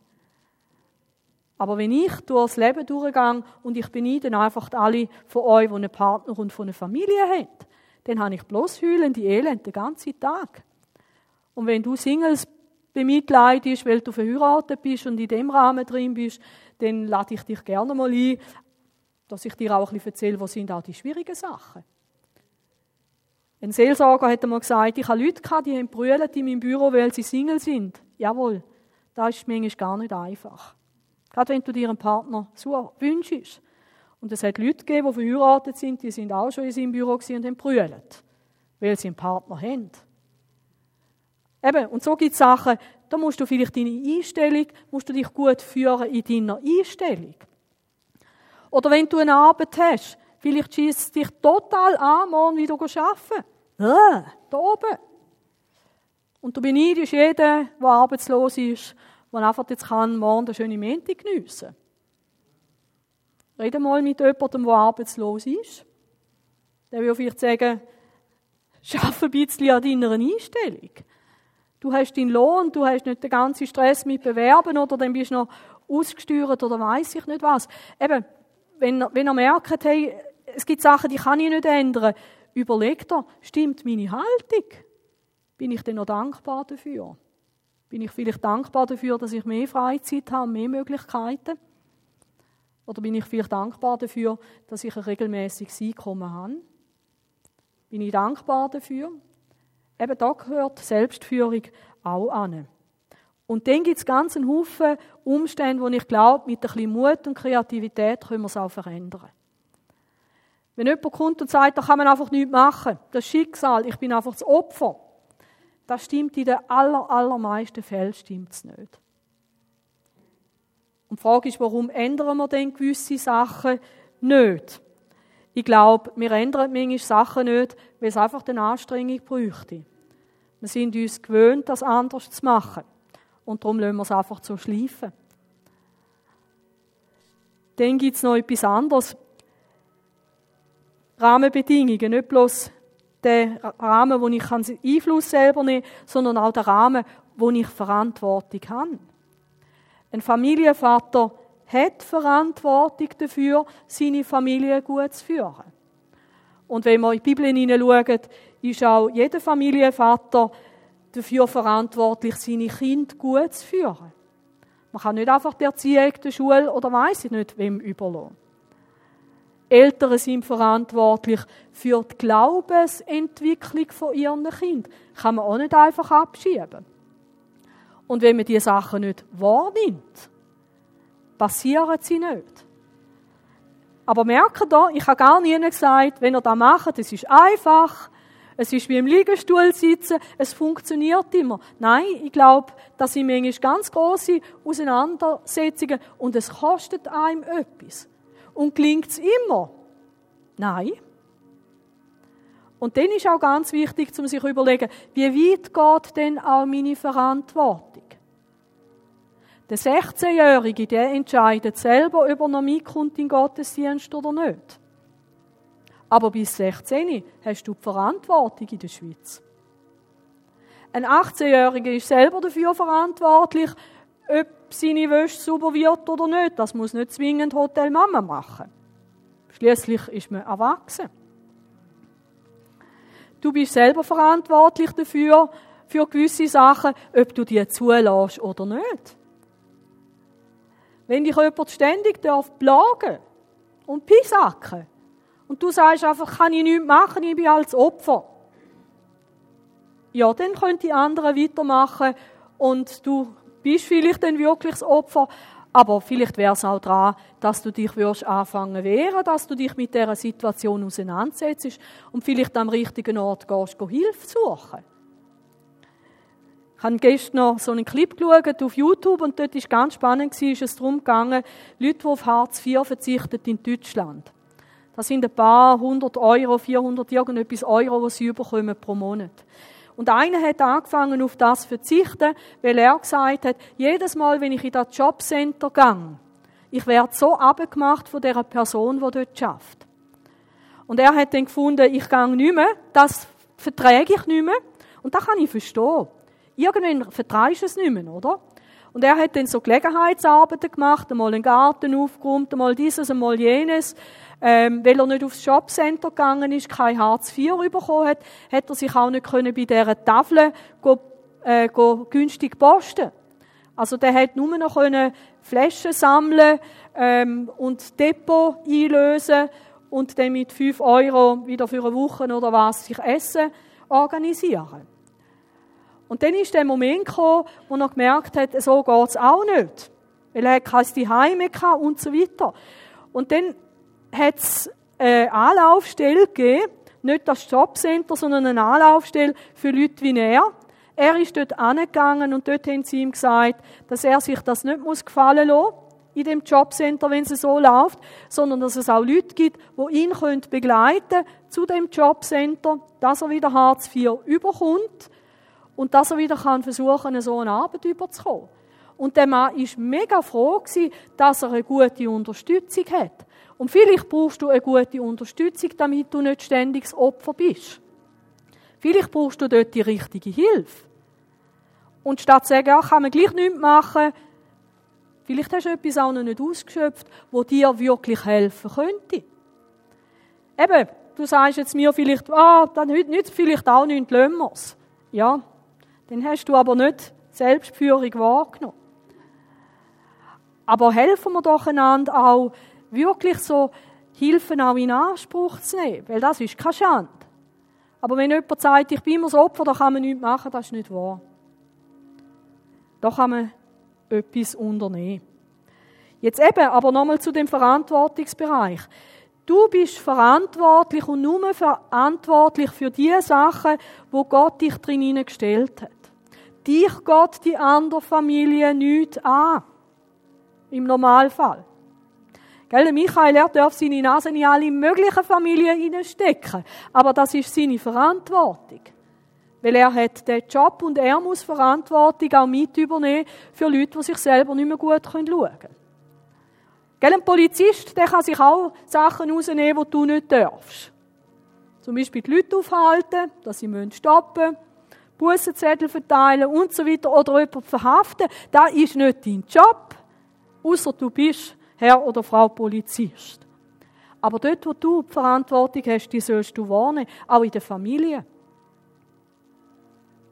Aber wenn ich durchs Leben durchgehe und ich beneide einfach alle von euch, die einen Partner und von einer Familie haben, dann habe ich bloß heulende Elend den ganzen Tag. Und wenn du Singles bemitleidest, weil du verheiratet bist und in dem Rahmen drin bist, dann lade ich dich gerne mal ein, dass ich dir auch ein bisschen erzähle, was sind auch die schwierigen Sachen. Ein Seelsorger hat einmal gesagt, ich habe Leute gehabt, die haben brüllt in meinem Büro, weil sie Single sind. Jawohl, das ist manchmal gar nicht einfach. Gerade wenn du dir einen Partner so wünschst. Und es hat Leute gegeben, die verheiratet sind, die sind auch schon in seinem Büro und haben brüllt, weil sie einen Partner haben. Eben, und so gibt es Sachen, da musst du vielleicht deine Einstellung, musst du dich gut führen in deiner Einstellung. Oder wenn du eine Arbeit hast, vielleicht schießt es dich total an, morgen wieder arbeiten. Ah, da oben. Und du beneidest jeden, der arbeitslos ist, der einfach jetzt kann, morgen eine schöne Mente geniessen Rede mal mit jemandem, der arbeitslos ist. Der will vielleicht sagen, schaff ein bisschen an deiner Einstellung. Du hast deinen Lohn, du hast nicht den ganzen Stress mit Bewerben oder dann bist du noch ausgesteuert oder weiß ich nicht was. Eben, wenn, wenn ihr merkt, hey, es gibt Sachen, die kann ich nicht ändern, überlegt er, stimmt meine Haltung? Bin ich denn noch dankbar dafür? Bin ich vielleicht dankbar dafür, dass ich mehr Freizeit habe, mehr Möglichkeiten? Oder bin ich vielleicht dankbar dafür, dass ich ein regelmäßiges Einkommen habe? Bin ich dankbar dafür? Eben da gehört Selbstführung auch an. Und dann gibt es ganz einen Haufen Umstände, wo ich glaube, mit ein bisschen Mut und Kreativität können wir es auch verändern. Wenn jemand kommt und sagt, da kann man einfach nichts machen, das Schicksal, ich bin einfach das Opfer, das stimmt in den aller, allermeisten Fällen stimmt's nicht. Und die Frage ist, warum ändern wir denn gewisse Sachen nicht? Ich glaube, wir ändern manchmal Sachen nicht, weil es einfach eine Anstrengung bräuchte. Wir sind uns gewöhnt, das anders zu machen. Und darum lassen wir es einfach so schleifen. Dann gibt es noch etwas anderes. Rahmenbedingungen, nicht bloß der Rahmen, wo ich Einfluss selber nehmen kann, sondern auch der Rahmen, wo ich Verantwortung habe. Ein Familienvater hat Verantwortung dafür, seine Familie gut zu führen. Und wenn wir in die Bibel hineinschauen, ist auch jeder Familienvater dafür verantwortlich, seine Kinder gut zu führen. Man kann nicht einfach der Erziehung, der Schule oder weiß ich nicht, wem überlassen. Eltern sind verantwortlich für die Glaubensentwicklung von ihren Kindern. Kann man auch nicht einfach abschieben. Und wenn man diese Sachen nicht wahrnimmt, passieren sie nicht. Aber merkt ihr, ich habe gar nie gesagt, wenn ihr das macht, es ist einfach, es ist wie im Liegestuhl sitzen, es funktioniert immer. Nein, ich glaube, das sind manchmal ganz große Auseinandersetzungen und es kostet einem etwas. Und gelingt es immer? Nein. Und dann ist auch ganz wichtig, um sich zu überlegen, wie weit geht denn auch meine Verantwortung? Der 16-Jährige, der entscheidet selber, ob er noch mitkommt in Gottesdienst oder nicht. Aber bis 16 hast du die Verantwortung in der Schweiz. Ein 18-Jähriger ist selber dafür verantwortlich, ob seine Wäsche sauber wird oder nicht. Das muss nicht zwingend Hotel Mama machen. Schließlich ist man erwachsen. Du bist selber verantwortlich dafür, für gewisse Sachen, ob du die zulässt oder nicht. Wenn dich jemand ständig darf plagen und pisacken und du sagst einfach, kann ich nichts machen, ich bin als Opfer. Ja, dann können die anderen weitermachen und du bist vielleicht dann wirklich das Opfer, aber vielleicht wäre es auch dran, dass du dich würdest anfangen wehren, dass du dich mit dieser Situation auseinandersetzt und vielleicht am richtigen Ort gehst, Hilfe suchen. Ich habe gestern noch so einen Clip geschaut auf YouTube und dort ist ganz spannend, ist es darum gegangen, Leute, die auf Hartz IV verzichten in Deutschland. Das sind ein paar hundert Euro, 400 irgendetwas Euro, die sie überkommen pro Monat. Und einer hat angefangen, auf das zu verzichten, weil er gesagt hat, jedes Mal, wenn ich in das Jobcenter gehe, ich werde so abgemacht von der Person, die dort schafft. Und er hat dann gefunden, ich gehe nicht mehr, das verträge ich nicht mehr. Und das kann ich verstehen. Irgendwann vertreibst du es nicht mehr, oder? Und er hat dann so Gelegenheitsarbeiten gemacht, einmal einen Garten aufgeräumt, einmal dieses, einmal jenes. Ähm, weil er nicht aufs Jobcenter gegangen ist, kein Hartz IV bekommen hat, hat er sich auch nicht können bei dieser Tafel go, äh, go günstig posten. Also der hat nur noch können Flaschen sammeln ähm, und Depot einlösen und dann mit 5 Euro wieder für eine Woche oder was sich Essen organisieren. Und dann ist der Moment gekommen, wo er gemerkt hat, so geht's auch nicht. Weil er hat Zuhause mehr und so weiter. Und dann hat es eine Anlaufstelle gegeben, nicht das Jobcenter, sondern eine Anlaufstelle für Leute wie er. Er ist dort angegangen und dort haben sie ihm gesagt, dass er sich das nicht muss gefallen lassen in dem Jobcenter, wenn es so läuft, sondern dass es auch Leute gibt, die ihn begleiten können zu dem Jobcenter, dass er wieder Hartz IV überkommt und dass er wieder kann versuchen, so eine Arbeit überzukommen. Und der Mann ist mega froh gewesen, dass er eine gute Unterstützung hat. Und vielleicht brauchst du eine gute Unterstützung, damit du nicht ständiges Opfer bist. Vielleicht brauchst du dort die richtige Hilfe. Und statt zu sagen, ja, kann man gleich nichts machen, vielleicht hast du etwas auch noch nicht ausgeschöpft, wo dir wirklich helfen könnte. Eben, du sagst jetzt mir vielleicht, ah, dann nützt vielleicht auch nichts, lassen wir's. Ja, dann hast du aber nicht Selbstführung wahrgenommen. Aber helfen wir doch einander auch, wirklich so Hilfen auch in Anspruch zu nehmen, weil das ist keine Schande. Aber wenn jemand sagt, ich bin immer das Opfer, da kann man nichts machen, das ist nicht wahr. Da kann man etwas unternehmen. Jetzt eben, aber nochmal zu dem Verantwortungsbereich. Du bist verantwortlich und nur verantwortlich für die Sachen, wo Gott dich drin hineingestellt hat. Dich Gott die andere Familie nicht an. Im Normalfall. Gell, Michael, er darf seine Nase in alle möglichen Familien hineinstecken. Aber das ist seine Verantwortung. Weil er hat den Job und er muss Verantwortung auch mit übernehmen für Leute, die sich selber nicht mehr gut schauen können. Gell, ein Polizist, der kann sich auch Sachen rausnehmen, die du nicht darfst. Zum Beispiel die Leute aufhalten, dass sie stoppen müssen, Bussenzettel verteilen und so weiter oder jemanden verhaften. Das ist nicht dein Job, außer du bist Herr oder Frau Polizist. Aber dort, wo du die Verantwortung hast, die sollst du wahrnehmen, auch in der Familie.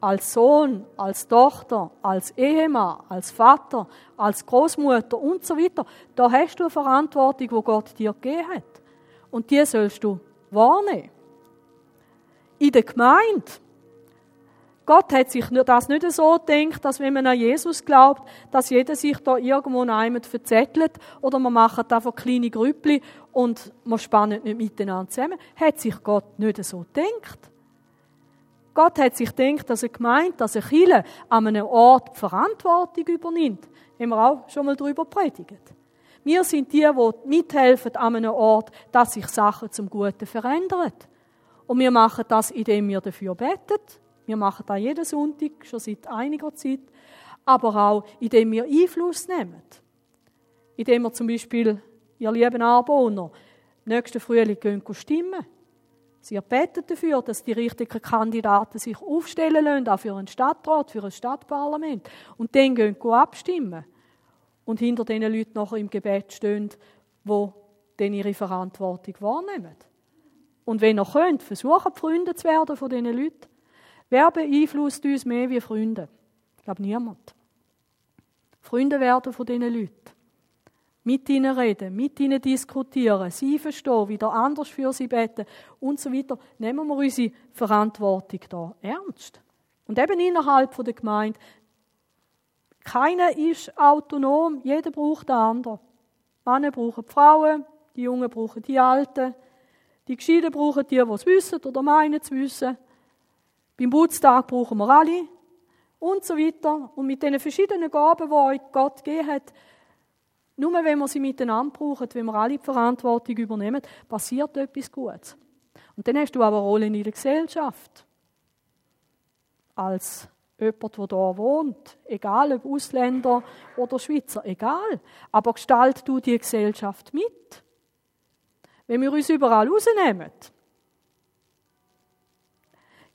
Als Sohn, als Tochter, als Ehemann, als Vater, als Großmutter und so weiter, da hast du eine Verantwortung, wo Gott dir gegeben hat. Und die sollst du wahrnehmen. In der Gemeinde Gott hat sich das nicht so gedacht, dass wenn man an Jesus glaubt, dass jeder sich da irgendwo in einem verzettelt oder man macht einfach kleine Grüppli und man spannt nicht miteinander zusammen. Hat sich Gott nicht so gedacht. Gott hat sich gedacht, dass er gemeint, dass er Chile an einem Ort Verantwortung übernimmt. Haben wir auch schon mal darüber predigt. Wir sind die, die mithelfen an einem Ort, dass sich Sachen zum Guten verändern. Und wir machen das, indem wir dafür beten wir machen das jeden Sonntag, schon seit einiger Zeit. Aber auch, indem wir Einfluss nehmen. Indem wir zum Beispiel, ihr lieben Anwohner, nächsten Frühling gehen stimmen. Sie beten dafür, dass die richtigen Kandidaten sich aufstellen lassen, auch für einen Stadtrat, für ein Stadtparlament. Und dann gehen sie abstimmen. Und hinter diesen Leuten nachher im Gebet stehen, die dann ihre Verantwortung wahrnehmen. Und wenn ihr könnt, versuchen Freunde zu werden von diesen Leuten. Wer beeinflusst uns mehr wie Freunde? Ich glaube niemand. Freunde werden von diesen Leuten. Mit ihnen reden, mit ihnen diskutieren, sie verstehen, wieder anders für sie beten und so weiter. Nehmen wir unsere Verantwortung da ernst. Und eben innerhalb der Gemeinde, keiner ist autonom, jeder braucht den anderen. Männer brauchen die Frauen, die Jungen brauchen die Alten, die Gescheiden brauchen die, die es wissen oder meinen zu wissen. Beim Geburtstag brauchen wir alle und so weiter. Und mit diesen verschiedenen Gaben, die euch Gott gegeben hat, nur wenn wir sie miteinander brauchen, wenn wir alle die Verantwortung übernehmen, passiert etwas Gutes. Und dann hast du aber eine Rolle in der Gesellschaft. Als jemand, der hier wohnt. Egal ob Ausländer oder Schweizer, egal. Aber gestalt du die Gesellschaft mit. Wenn wir uns überall rausnehmen,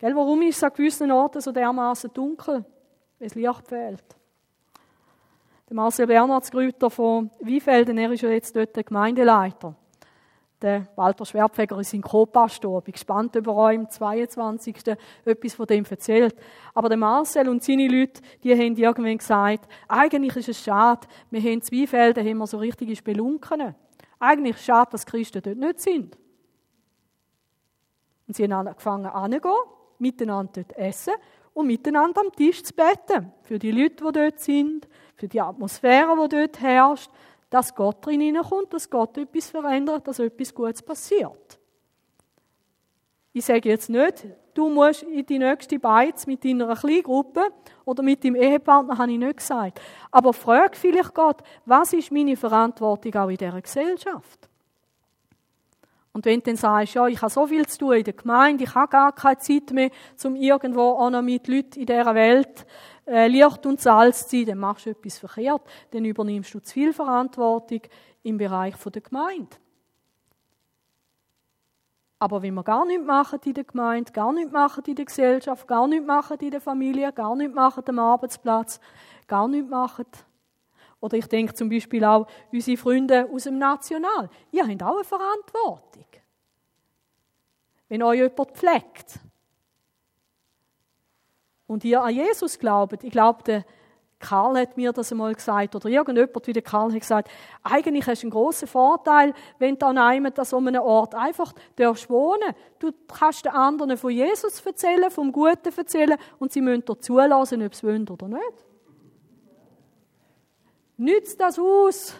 Gell, warum ist es an gewissen Orten so dermaßen dunkel? Weil es Licht fehlt. Der Marcel Bernhardsgrüter von Wiefelden, er ist ja jetzt dort der Gemeindeleiter. Der Walter Schwerpfeger ist sein Co-Pastor. Ich bin gespannt, ob er am 22. etwas von dem erzählt. Aber der Marcel und seine Leute, die haben irgendwann gesagt, eigentlich ist es schade, wir haben Zweifelden, haben wir so richtige Spelunken. Eigentlich ist es schade, dass Christen dort nicht sind. Und sie haben angefangen anzugehen miteinander dort essen und miteinander am Tisch zu beten. Für die Leute, die dort sind, für die Atmosphäre, die dort herrscht, dass Gott drin hineinkommt, dass Gott etwas verändert, dass etwas Gutes passiert. Ich sage jetzt nicht, du musst in die nächste Beiz mit deiner Kleingruppe oder mit deinem Ehepartner, habe ich nicht gesagt. Aber frag vielleicht Gott, was ist meine Verantwortung auch in dieser Gesellschaft? Und wenn du dann sagst, ja, ich habe so viel zu tun in der Gemeinde, ich habe gar keine Zeit mehr, um irgendwo auch noch mit Leuten in dieser Welt äh, Licht und Salz zu sein, dann machst du etwas verkehrt, dann übernimmst du zu viel Verantwortung im Bereich der Gemeinde. Aber wenn wir gar nichts machen in der Gemeinde, gar nichts machen in der Gesellschaft, gar nichts machen in der Familie, gar nichts machen am Arbeitsplatz, gar nichts machen. Oder ich denke zum Beispiel auch unsere Freunde aus dem National. Ihr habt auch eine Verantwortung. Wenn euch jemand pflegt und ihr an Jesus glaubt, ich glaube, Karl hat mir das einmal gesagt, oder irgendjemand wie der Karl hat gesagt, eigentlich hast du einen grossen Vorteil, wenn du an einem, an so einem Ort einfach darfst wohnen. Du kannst den anderen von Jesus erzählen, vom Guten erzählen und sie müssen dir zulassen, ob sie wollen oder nicht. Nützt das aus?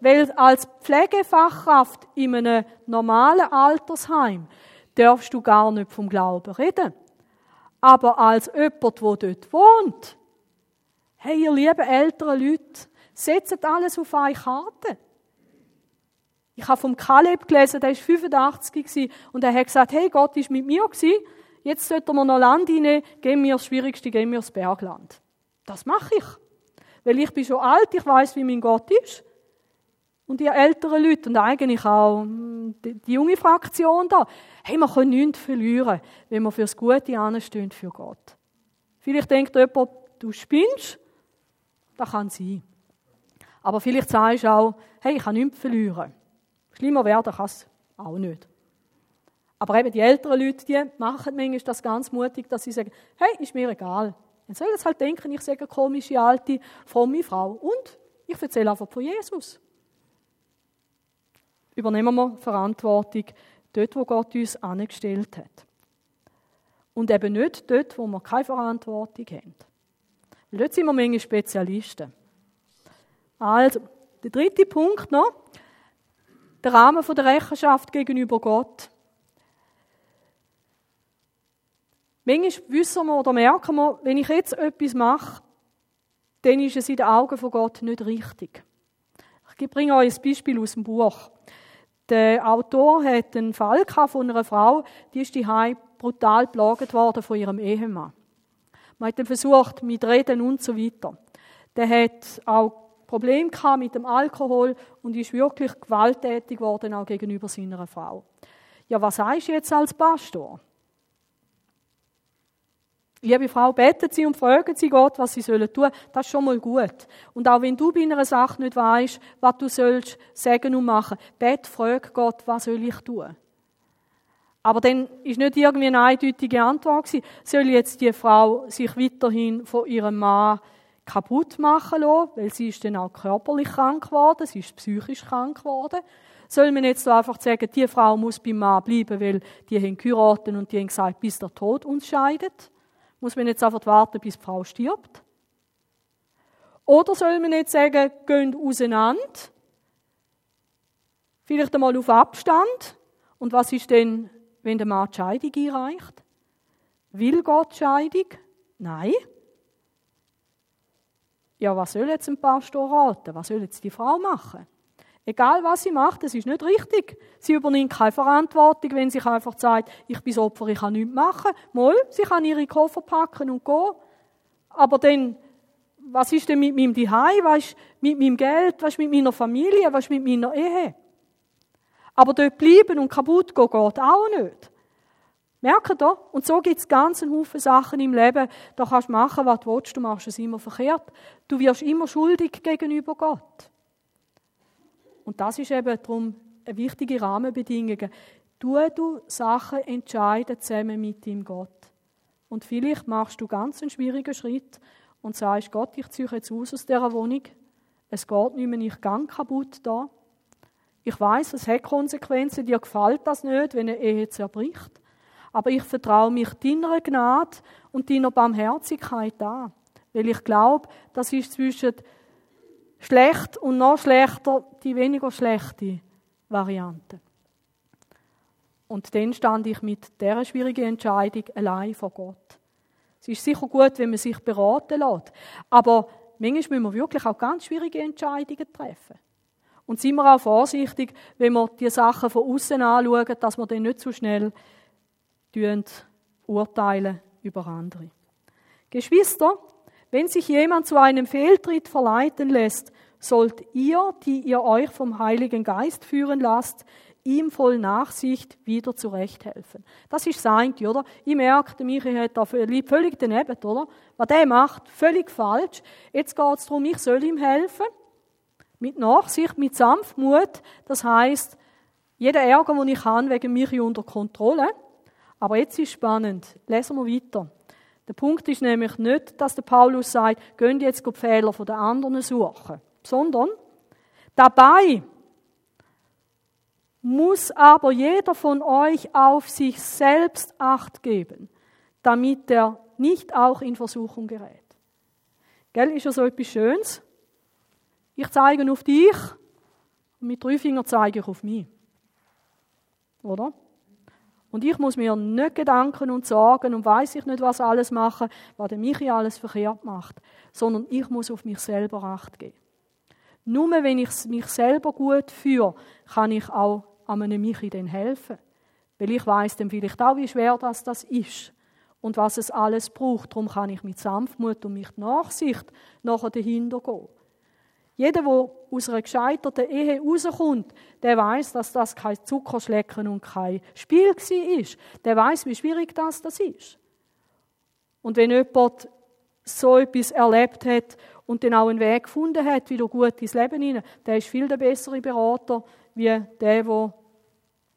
Weil als Pflegefachkraft in einem normalen Altersheim darfst du gar nicht vom Glauben reden. Aber als jemand, der dort wohnt, Hey, ihr lieben älteren Leute, setzt alles auf eine Karte. Ich habe vom Kaleb gelesen, der war 85 und er hat gesagt, hey, Gott ist mit mir gewesen, jetzt sollten wir noch Land rein, geben wir das Schwierigste, geben wir das Bergland. Das mache ich. Weil ich bin schon alt, ich weiß, wie mein Gott ist. Und ihr älteren Leute und eigentlich auch hm, die junge Fraktion da, hey, wir können nichts verlieren, wenn wir fürs Gute anstehen für Gott. Vielleicht denkt jemand, du spinnst, das kann sein. Aber vielleicht sagst du auch, hey, ich kann nichts verlieren. Schlimmer werden kann es auch nicht. Aber eben die älteren Leute, die machen manchmal das ganz mutig, dass sie sagen, hey, ist mir egal. Dann sollen sie halt denken, ich sage eine komische, alte, fromme Frau. Und ich erzähle einfach von Jesus. Übernehmen wir Verantwortung dort, wo Gott uns angestellt hat. Und eben nicht dort, wo wir keine Verantwortung haben. Weil dort sind wir manchmal Spezialisten. Also, der dritte Punkt noch. Der Rahmen der Rechenschaft gegenüber Gott. Manchmal wissen wir oder merken wir, wenn ich jetzt etwas mache, dann ist es in den Augen von Gott nicht richtig. Ich bringe euch ein Beispiel aus dem Buch. Der Autor hat einen Fall von einer Frau, die ist die brutal belagert worden von ihrem Ehemann. Man hat dann versucht, mit Reden und so weiter. Der hat auch Probleme mit dem Alkohol und ist wirklich gewalttätig geworden, auch gegenüber seiner Frau. Ja, was sagst du jetzt als Pastor? Liebe Frau, beten Sie und fragen Sie Gott, was Sie sollen tun. Das ist schon mal gut. Und auch wenn du bei einer Sache nicht weißt, was du sollst sagen und machen, bet, frag Gott, was soll ich tun? Aber dann ist nicht irgendwie eine eindeutige Antwort gewesen, soll jetzt die Frau sich weiterhin von ihrem Mann kaputt machen lassen, weil sie ist dann auch körperlich krank geworden, sie ist psychisch krank geworden. Soll man jetzt so einfach sagen, die Frau muss beim Mann bleiben, weil die haben geheiratet und die haben gesagt, bis der Tod uns scheidet? Muss man jetzt einfach warten, bis die Frau stirbt? Oder soll man jetzt sagen, gehen auseinander? Vielleicht einmal auf Abstand? Und was ist denn wenn der Mann die Scheidung einreicht? Will Gott Scheidung? Nein. Ja, was soll jetzt ein Pastor raten? Was soll jetzt die Frau machen? Egal was sie macht, es ist nicht richtig. Sie übernimmt keine Verantwortung, wenn sie einfach sagt, ich bin Opfer, ich kann nichts machen. Mal, sie kann ihre Koffer packen und gehen. Aber dann, was ist denn mit meinem Zuhause? Was ist mit meinem Geld? Was ist mit meiner Familie? Was ist mit meiner Ehe? Aber dort bleiben und kaputt gehen geht auch nicht. Merkt ihr? Und so gibt es ganz einen Haufen Sachen im Leben, da kannst du machen, was du willst, du machst es immer verkehrt. Du wirst immer schuldig gegenüber Gott. Und das ist eben darum eine wichtige Rahmenbedingung. Tu du Sachen entscheiden zusammen mit deinem Gott. Und vielleicht machst du ganz einen schwierigen Schritt und sagst, Gott, ich ziehe jetzt aus aus dieser Wohnung. Es geht nicht mehr, ich gang kaputt da. Ich weiß, es hat Konsequenzen, dir gefällt das nicht, wenn eine Ehe zerbricht. Aber ich vertraue mich deiner Gnade und deiner Barmherzigkeit an. Weil ich glaube, das ist zwischen schlecht und noch schlechter die weniger schlechte Variante. Und dann stand ich mit dieser schwierigen Entscheidung allein vor Gott. Es ist sicher gut, wenn man sich beraten lässt. Aber manchmal müssen wir wirklich auch ganz schwierige Entscheidungen treffen. Und sind wir auch vorsichtig, wenn wir die Sachen von außen anschauen, dass wir dann nicht zu so schnell urteilen über andere. Geschwister, wenn sich jemand zu einem Fehltritt verleiten lässt, sollt ihr, die ihr euch vom Heiligen Geist führen lasst, ihm voll Nachsicht wieder zurechthelfen. Das ist sein, oder? Ich merke, Michi hat da völlig daneben, oder? Was der macht, völlig falsch. Jetzt geht es darum, ich soll ihm helfen. Mit Nachsicht, mit Sanftmut. Das heißt, jeder Ärger, den ich habe, wegen Michi unter Kontrolle. Aber jetzt ist spannend. Lesen wir weiter. Der Punkt ist nämlich nicht, dass der Paulus sagt, gehen jetzt die Fehler den anderen suchen, sondern dabei muss aber jeder von euch auf sich selbst acht geben, damit er nicht auch in Versuchung gerät. Gell, ist ja so etwas Schönes? Ich zeige auf dich und mit drei Fingern zeige ich auf mich. Oder? Und ich muss mir nicht Gedanken und Sorgen und weiß ich nicht, was alles machen, was der Michi alles verkehrt macht, sondern ich muss auf mich selber acht geben. Nur wenn ich mich selber gut führe, kann ich auch einem Michi dann helfen. Weil ich weiß dann vielleicht auch, wie schwer das, das ist und was es alles braucht. Darum kann ich mit Sanftmut und mit Nachsicht nachher dahinter gehen. Jeder, der aus einer gescheiterten Ehe rauskommt, der weiß, dass das kein Zuckerschlecken und kein Spiel war. Der weiß, wie schwierig das, das ist. Und wenn jemand so etwas erlebt hat und dann auch einen Weg gefunden hat, wieder gut ins Leben hinein, der ist viel der bessere Berater, wie der, der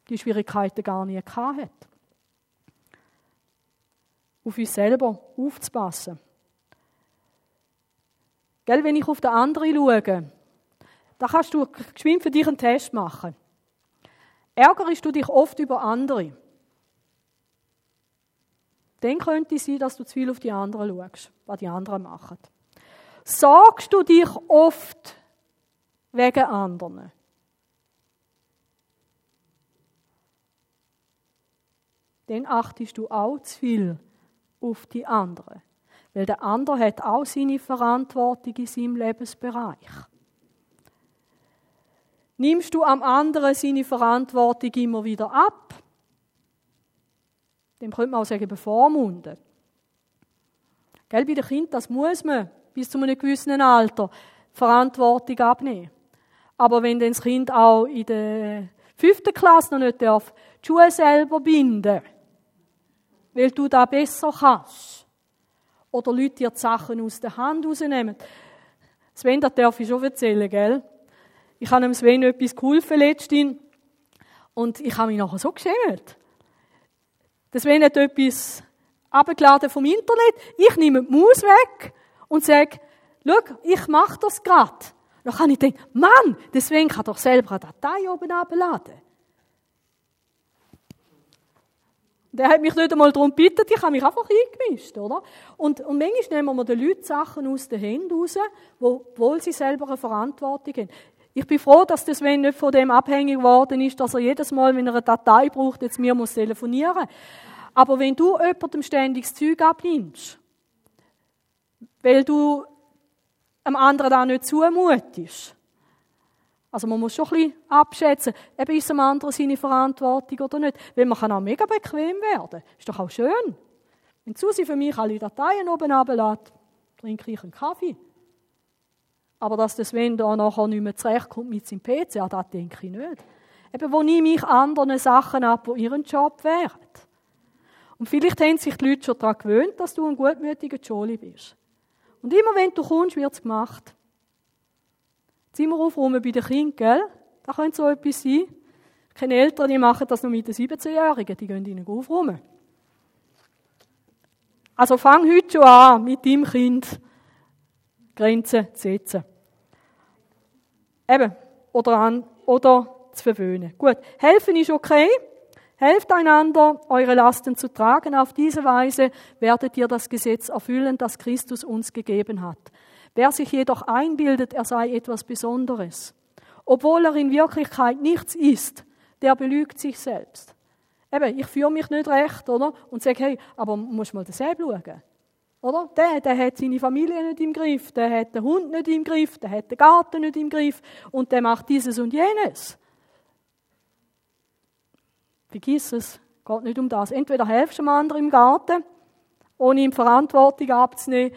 die Schwierigkeiten gar nie hat. Auf uns selber aufzupassen. Gell, wenn ich auf den anderen schaue, da kannst du geschwind für dich einen Test machen. Ärgerst du dich oft über andere? Dann könnte es sein, dass du zu viel auf die anderen schaust, was die anderen machen. Sorgst du dich oft wegen anderen? Dann achtest du auch zu viel auf die anderen. Weil der andere hat auch seine Verantwortung in seinem Lebensbereich. Nimmst du am anderen seine Verantwortung immer wieder ab? Dem könnte man auch sagen, bevormunden. Gell, bei den Kindern, das muss man bis zu einem gewissen Alter Verantwortung abnehmen. Aber wenn das Kind auch in der fünften Klasse noch nicht darf, die Schuhe selber binden, weil du da besser kannst, oder Leute dir die Sachen aus der Hand rausnehmen. Sven, das darf ich schon erzählen, gell? Ich habe dem Sven etwas geholfen letztens und ich habe mich nachher so geschämt. Der Sven hat etwas abgeladen vom Internet. Ich nehme die Maus weg und sage, schau, ich mache das gerade. Dann kann ich denken, Mann, der Sven kann doch selber eine Datei oben abladen. Der hat mich nicht einmal darum gebeten, ich habe mich einfach eingemischt, oder? Und, und manchmal nehmen wir den Leuten Sachen aus den Händen raus, obwohl sie selber eine Verantwortung haben. Ich bin froh, dass das Sven nicht von dem abhängig geworden ist, dass er jedes Mal, wenn er eine Datei braucht, jetzt mir muss telefonieren. Aber wenn du jemandem ständig das Zeug abnimmst, weil du einem anderen da nicht zumutest, also man muss schon ein bisschen abschätzen, eben ist am anderen seine Verantwortung oder nicht. Weil man kann auch mega bequem werden. Ist doch auch schön. Wenn Susi für mich alle Dateien oben runterlässt, trinke ich einen Kaffee. Aber dass das Sven da nachher nicht mehr zurechtkommt mit seinem PC, ja, das denke ich nicht. Eben, wo nehme ich anderen Sachen ab, die ihren Job wären. Und vielleicht haben sich die Leute schon daran gewöhnt, dass du ein gutmütiger Jolly bist. Und immer wenn du kommst, wird es gemacht. Zimmer aufräumen bei den Kindern, gell? Da könnte so etwas sein. Ich kenne Eltern, die machen das noch mit den 17-Jährigen, die gehen ihnen aufräumen. Also fang heute schon an, mit deinem Kind Grenzen zu setzen. Eben, oder an, oder zu verwöhnen. Gut, helfen ist okay. Helft einander, eure Lasten zu tragen. Auf diese Weise werdet ihr das Gesetz erfüllen, das Christus uns gegeben hat. Wer sich jedoch einbildet, er sei etwas Besonderes, obwohl er in Wirklichkeit nichts ist, der belügt sich selbst. Eben, ich führe mich nicht recht, oder? Und sage, hey, aber musst mal den Seb schauen. Oder? Der, der hat seine Familie nicht im Griff, der hat den Hund nicht im Griff, der hat den Garten nicht im Griff und der macht dieses und jenes. Vergiss es, geht nicht um das. Entweder helfst du dem anderen im Garten, ohne ihm Verantwortung abzunehmen,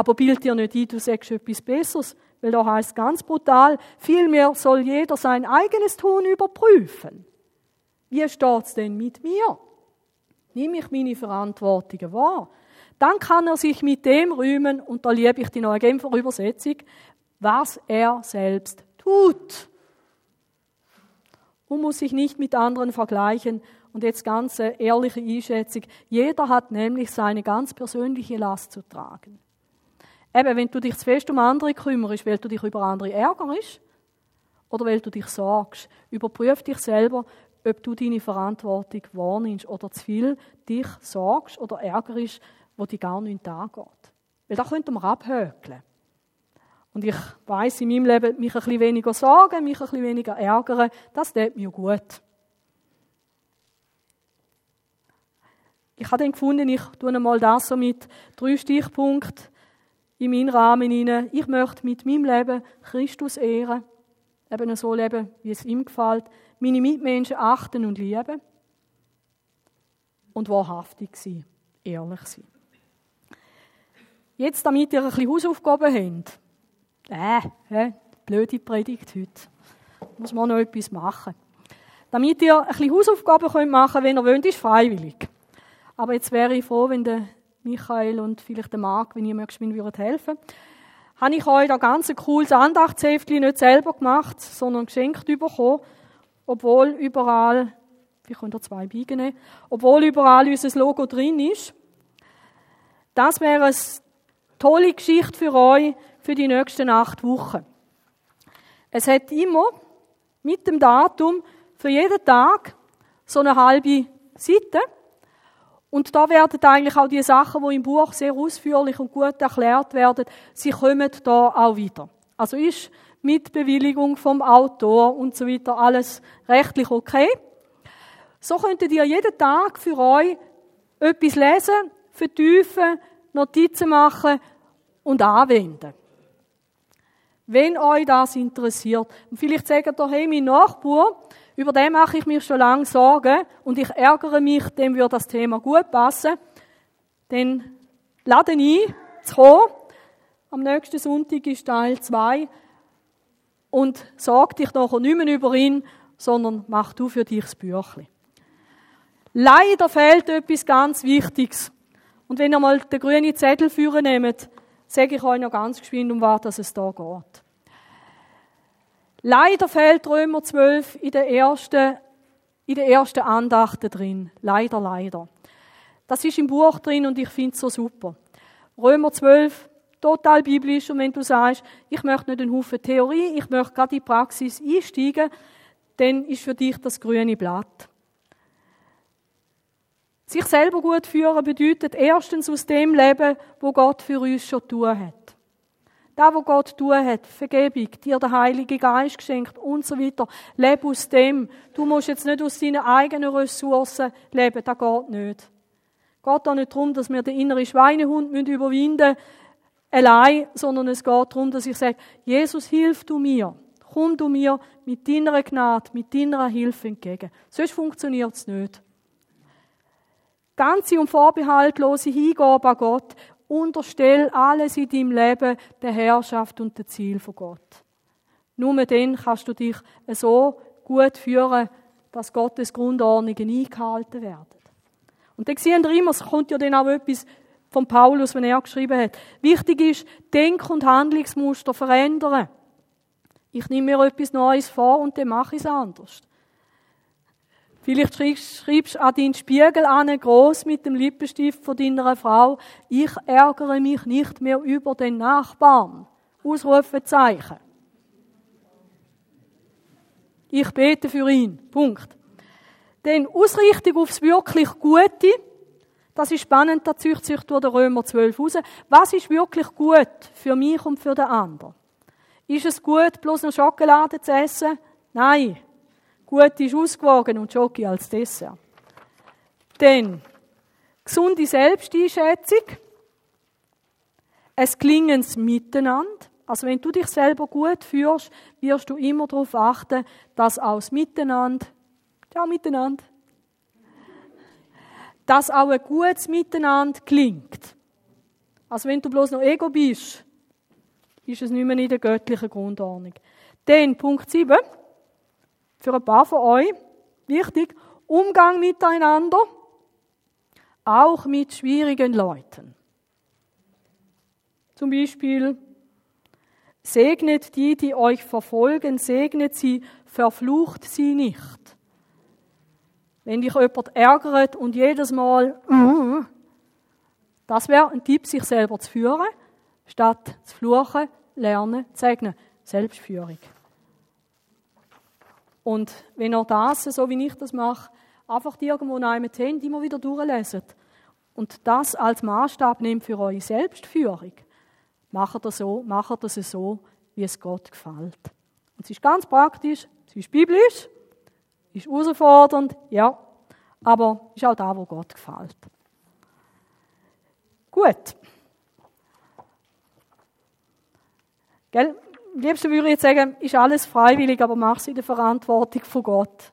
aber bild dir nicht ein, du sagst etwas Besseres, weil da heißt ganz brutal, vielmehr soll jeder sein eigenes Tun überprüfen. Wie steht es denn mit mir? Nimm ich meine Verantwortung wahr? dann kann er sich mit dem rühmen, und da liebe ich die neue Genfer Übersetzung, was er selbst tut. Und muss sich nicht mit anderen vergleichen. Und jetzt ganz ehrliche Einschätzung. Jeder hat nämlich seine ganz persönliche Last zu tragen. Eben, wenn du dich zu fest um andere kümmerst, weil du dich über andere ärgerst, oder weil du dich sorgst, überprüf dich selber, ob du deine Verantwortung wahrnimmst oder zu viel dich sorgst oder ärgerst, wo die gar nicht angeht. Weil da könnte man abhökeln. Und ich weiß in meinem Leben, mich ein bisschen weniger sorgen, mich ein bisschen weniger ärgern, das tut mir gut. Ich habe dann gefunden, ich tue einmal das so mit drei Stichpunkten in meinen Rahmen hinein. Ich möchte mit meinem Leben Christus ehren, eben so leben, wie es ihm gefällt, meine Mitmenschen achten und lieben und wahrhaftig sein, ehrlich sein. Jetzt, damit ihr ein bisschen Hausaufgaben habt. Äh, äh, blöde Predigt heute. Muss man noch etwas machen. Damit ihr ein bisschen Hausaufgaben könnt machen könnt, wenn ihr wollt, ist freiwillig. Aber jetzt wäre ich froh, wenn der Michael und vielleicht der Marc, wenn ihr mögt, mir würdet helfen habe ich euch da ganz ein cooles Andachtshäftchen nicht selber gemacht, sondern geschenkt bekommen, obwohl überall, ich könnte zwei beigen, obwohl überall unser Logo drin ist. Das wäre ein tolle Geschichte für euch für die nächsten acht Wochen. Es hat immer mit dem Datum für jeden Tag so eine halbe Seite. Und da werden eigentlich auch die Sachen, die im Buch sehr ausführlich und gut erklärt werden, sie kommen da auch wieder. Also ist mit Bewilligung vom Autor und so weiter alles rechtlich okay. So könntet ihr jeden Tag für euch etwas lesen, vertiefen, Notizen machen und anwenden. Wenn euch das interessiert. Und vielleicht sagt ihr, hey, mein Nachbar, über den mache ich mir schon lange Sorgen und ich ärgere mich, dem würde das Thema gut passen. Dann lade ein, zu kommen. Am nächsten Sonntag ist Teil 2. Und sag dich nachher nicht mehr über ihn, sondern mach du für dich das Büchlein. Leider fehlt etwas ganz Wichtiges. Und wenn ihr mal den grünen Zettel führen nehmt, sage ich euch noch ganz geschwind, um was es da geht. Leider fehlt Römer 12 in der ersten, in der ersten Andachten drin. Leider, leider. Das ist im Buch drin und ich finde es so super. Römer 12, total biblisch. Und wenn du sagst, ich möchte nicht einen Haufen Theorie, ich möchte gerade in die Praxis einsteigen, dann ist für dich das grüne Blatt. Sich selber gut führen bedeutet erstens aus dem Leben, wo Gott für uns schon tun hat. Da, wo Gott tun hat, Vergebung, dir der Heilige Geist geschenkt und so weiter. Lebe aus dem. Du musst jetzt nicht aus deinen eigenen Ressourcen leben, das geht nicht. Geht auch nicht darum, dass wir den inneren Schweinehund überwinden müssen, allein, sondern es geht darum, dass ich sage, Jesus, hilf du mir. Komm du mir mit deiner Gnade, mit deiner Hilfe entgegen. Sonst funktioniert es nicht ganze und vorbehaltlose Hingabe an Gott, unterstell alles in deinem Leben der Herrschaft und dem Ziel von Gott. Nur dann kannst du dich so gut führen, dass Gottes Grundordnungen eingehalten werden. Und dann sehen wir immer, es kommt ja dann auch etwas von Paulus, wenn er geschrieben hat. Wichtig ist, Denk- und Handlungsmuster verändern. Ich nehme mir etwas Neues vor und dann mache ich es anders. Vielleicht schreibst du an deinen Spiegel an, groß mit dem Lippenstift von deiner Frau, ich ärgere mich nicht mehr über den Nachbarn. Ausrufezeichen. Ich bete für ihn. Punkt. Denn Ausrichtung aufs wirklich Gute, das ist spannend, da zücht sich durch den Römer 12 raus. Was ist wirklich gut für mich und für den anderen? Ist es gut, bloß noch Schokolade zu essen? Nein. Gut ist ausgewogen und Schoki als Dessert. Dann gesunde Selbsteinschätzung, ein gelingendes Miteinander. Also wenn du dich selber gut führst, wirst du immer darauf achten, dass auch Miteinander, ja miteinander, dass auch ein gutes Miteinander gelingt. Also wenn du bloß noch Ego bist, ist es nicht mehr in der göttlichen Grundordnung. Dann Punkt 7, für ein paar von euch, wichtig, Umgang miteinander, auch mit schwierigen Leuten. Zum Beispiel, segnet die, die euch verfolgen, segnet sie, verflucht sie nicht. Wenn dich jemand ärgert und jedes Mal, uh, das wäre ein Tipp, sich selber zu führen, statt zu fluchen, lernen, zu segnen. Selbstführung. Und wenn ihr das, so wie ich das mache, einfach irgendwo in einem Handy immer wieder durchlesen und das als Maßstab nehmt für eure Selbstführung, macht ihr so, macht das so, wie es Gott gefällt. Und es ist ganz praktisch, es ist biblisch, ist herausfordernd, ja, aber ist auch da, wo Gott gefällt. Gut. Gell? Liebsten würde ich jetzt sagen, ist alles freiwillig, aber mach es in der Verantwortung von Gott.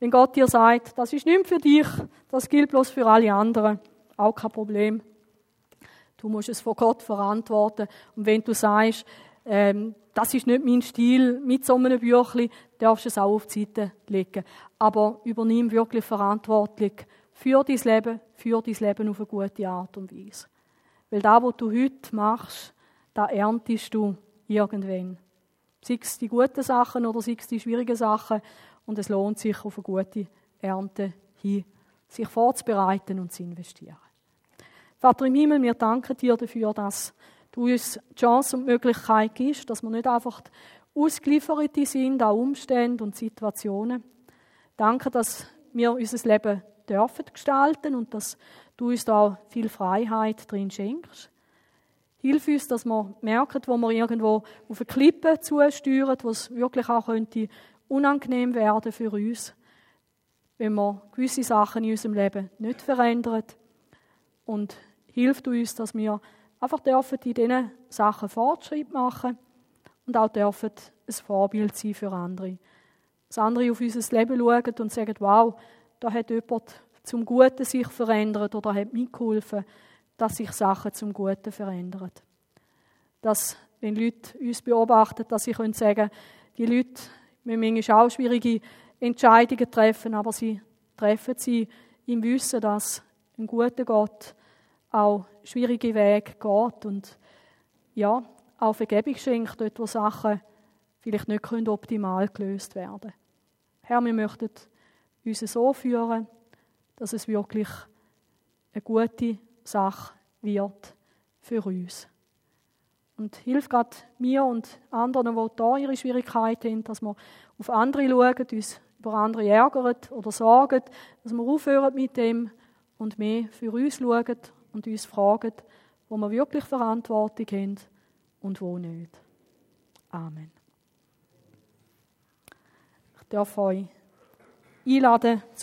Wenn Gott dir sagt, das ist nicht für dich, das gilt bloß für alle anderen, auch kein Problem. Du musst es vor Gott verantworten. Und wenn du sagst, ähm, das ist nicht mein Stil, mit so einem Büchlein, darfst du es auch auf die Seite legen. Aber übernimm wirklich Verantwortung für dein Leben, für dein Leben auf eine gute Art und Weise. Weil da, was du heute machst, da erntest du irgendwann. Sei es die guten Sachen oder sei es die schwierigen Sachen. Und es lohnt sich, auf eine gute Ernte hin, sich vorzubereiten und zu investieren. Vater im Himmel, wir danken dir dafür, dass du uns die Chance und die Möglichkeit gibst, dass wir nicht einfach ausgeliefert sind an Umstände und Situationen. Danke, dass wir unser Leben dürfen gestalten und dass du uns da viel Freiheit drin schenkst. Hilf uns, dass wir merken, wo wir irgendwo auf eine Klippe zusteuern, wo es wirklich auch könnte unangenehm werden für uns, wenn wir gewisse Sachen in unserem Leben nicht verändern. Und hilft uns, dass wir einfach dürfen in diesen Sachen Fortschritt machen und auch dürfen ein Vorbild sein für andere. Dass andere auf unser Leben schauen und sagen, wow, da hat jemand zum Guten sich verändert oder hat mitgeholfen, dass sich Sachen zum Guten verändern. Dass, wenn Leute uns beobachten, dass sie können sagen die Leute müssen manchmal auch schwierige Entscheidungen treffen, aber sie treffen sie im Wissen, dass ein guter Gott auch schwierige Wege geht und ja, auch Vergebung schenkt, dort wo Sachen vielleicht nicht optimal gelöst werden können. Herr, wir möchten uns so führen, dass es wirklich eine gute Sache wird für uns. Und hilf gerade mir und anderen, die da ihre Schwierigkeiten haben, dass wir auf andere schauen, uns über andere ärgern oder sorgen, dass wir aufhören mit dem und mehr für uns schauen und uns fragen, wo wir wirklich Verantwortung haben und wo nicht. Amen. Ich darf euch einladen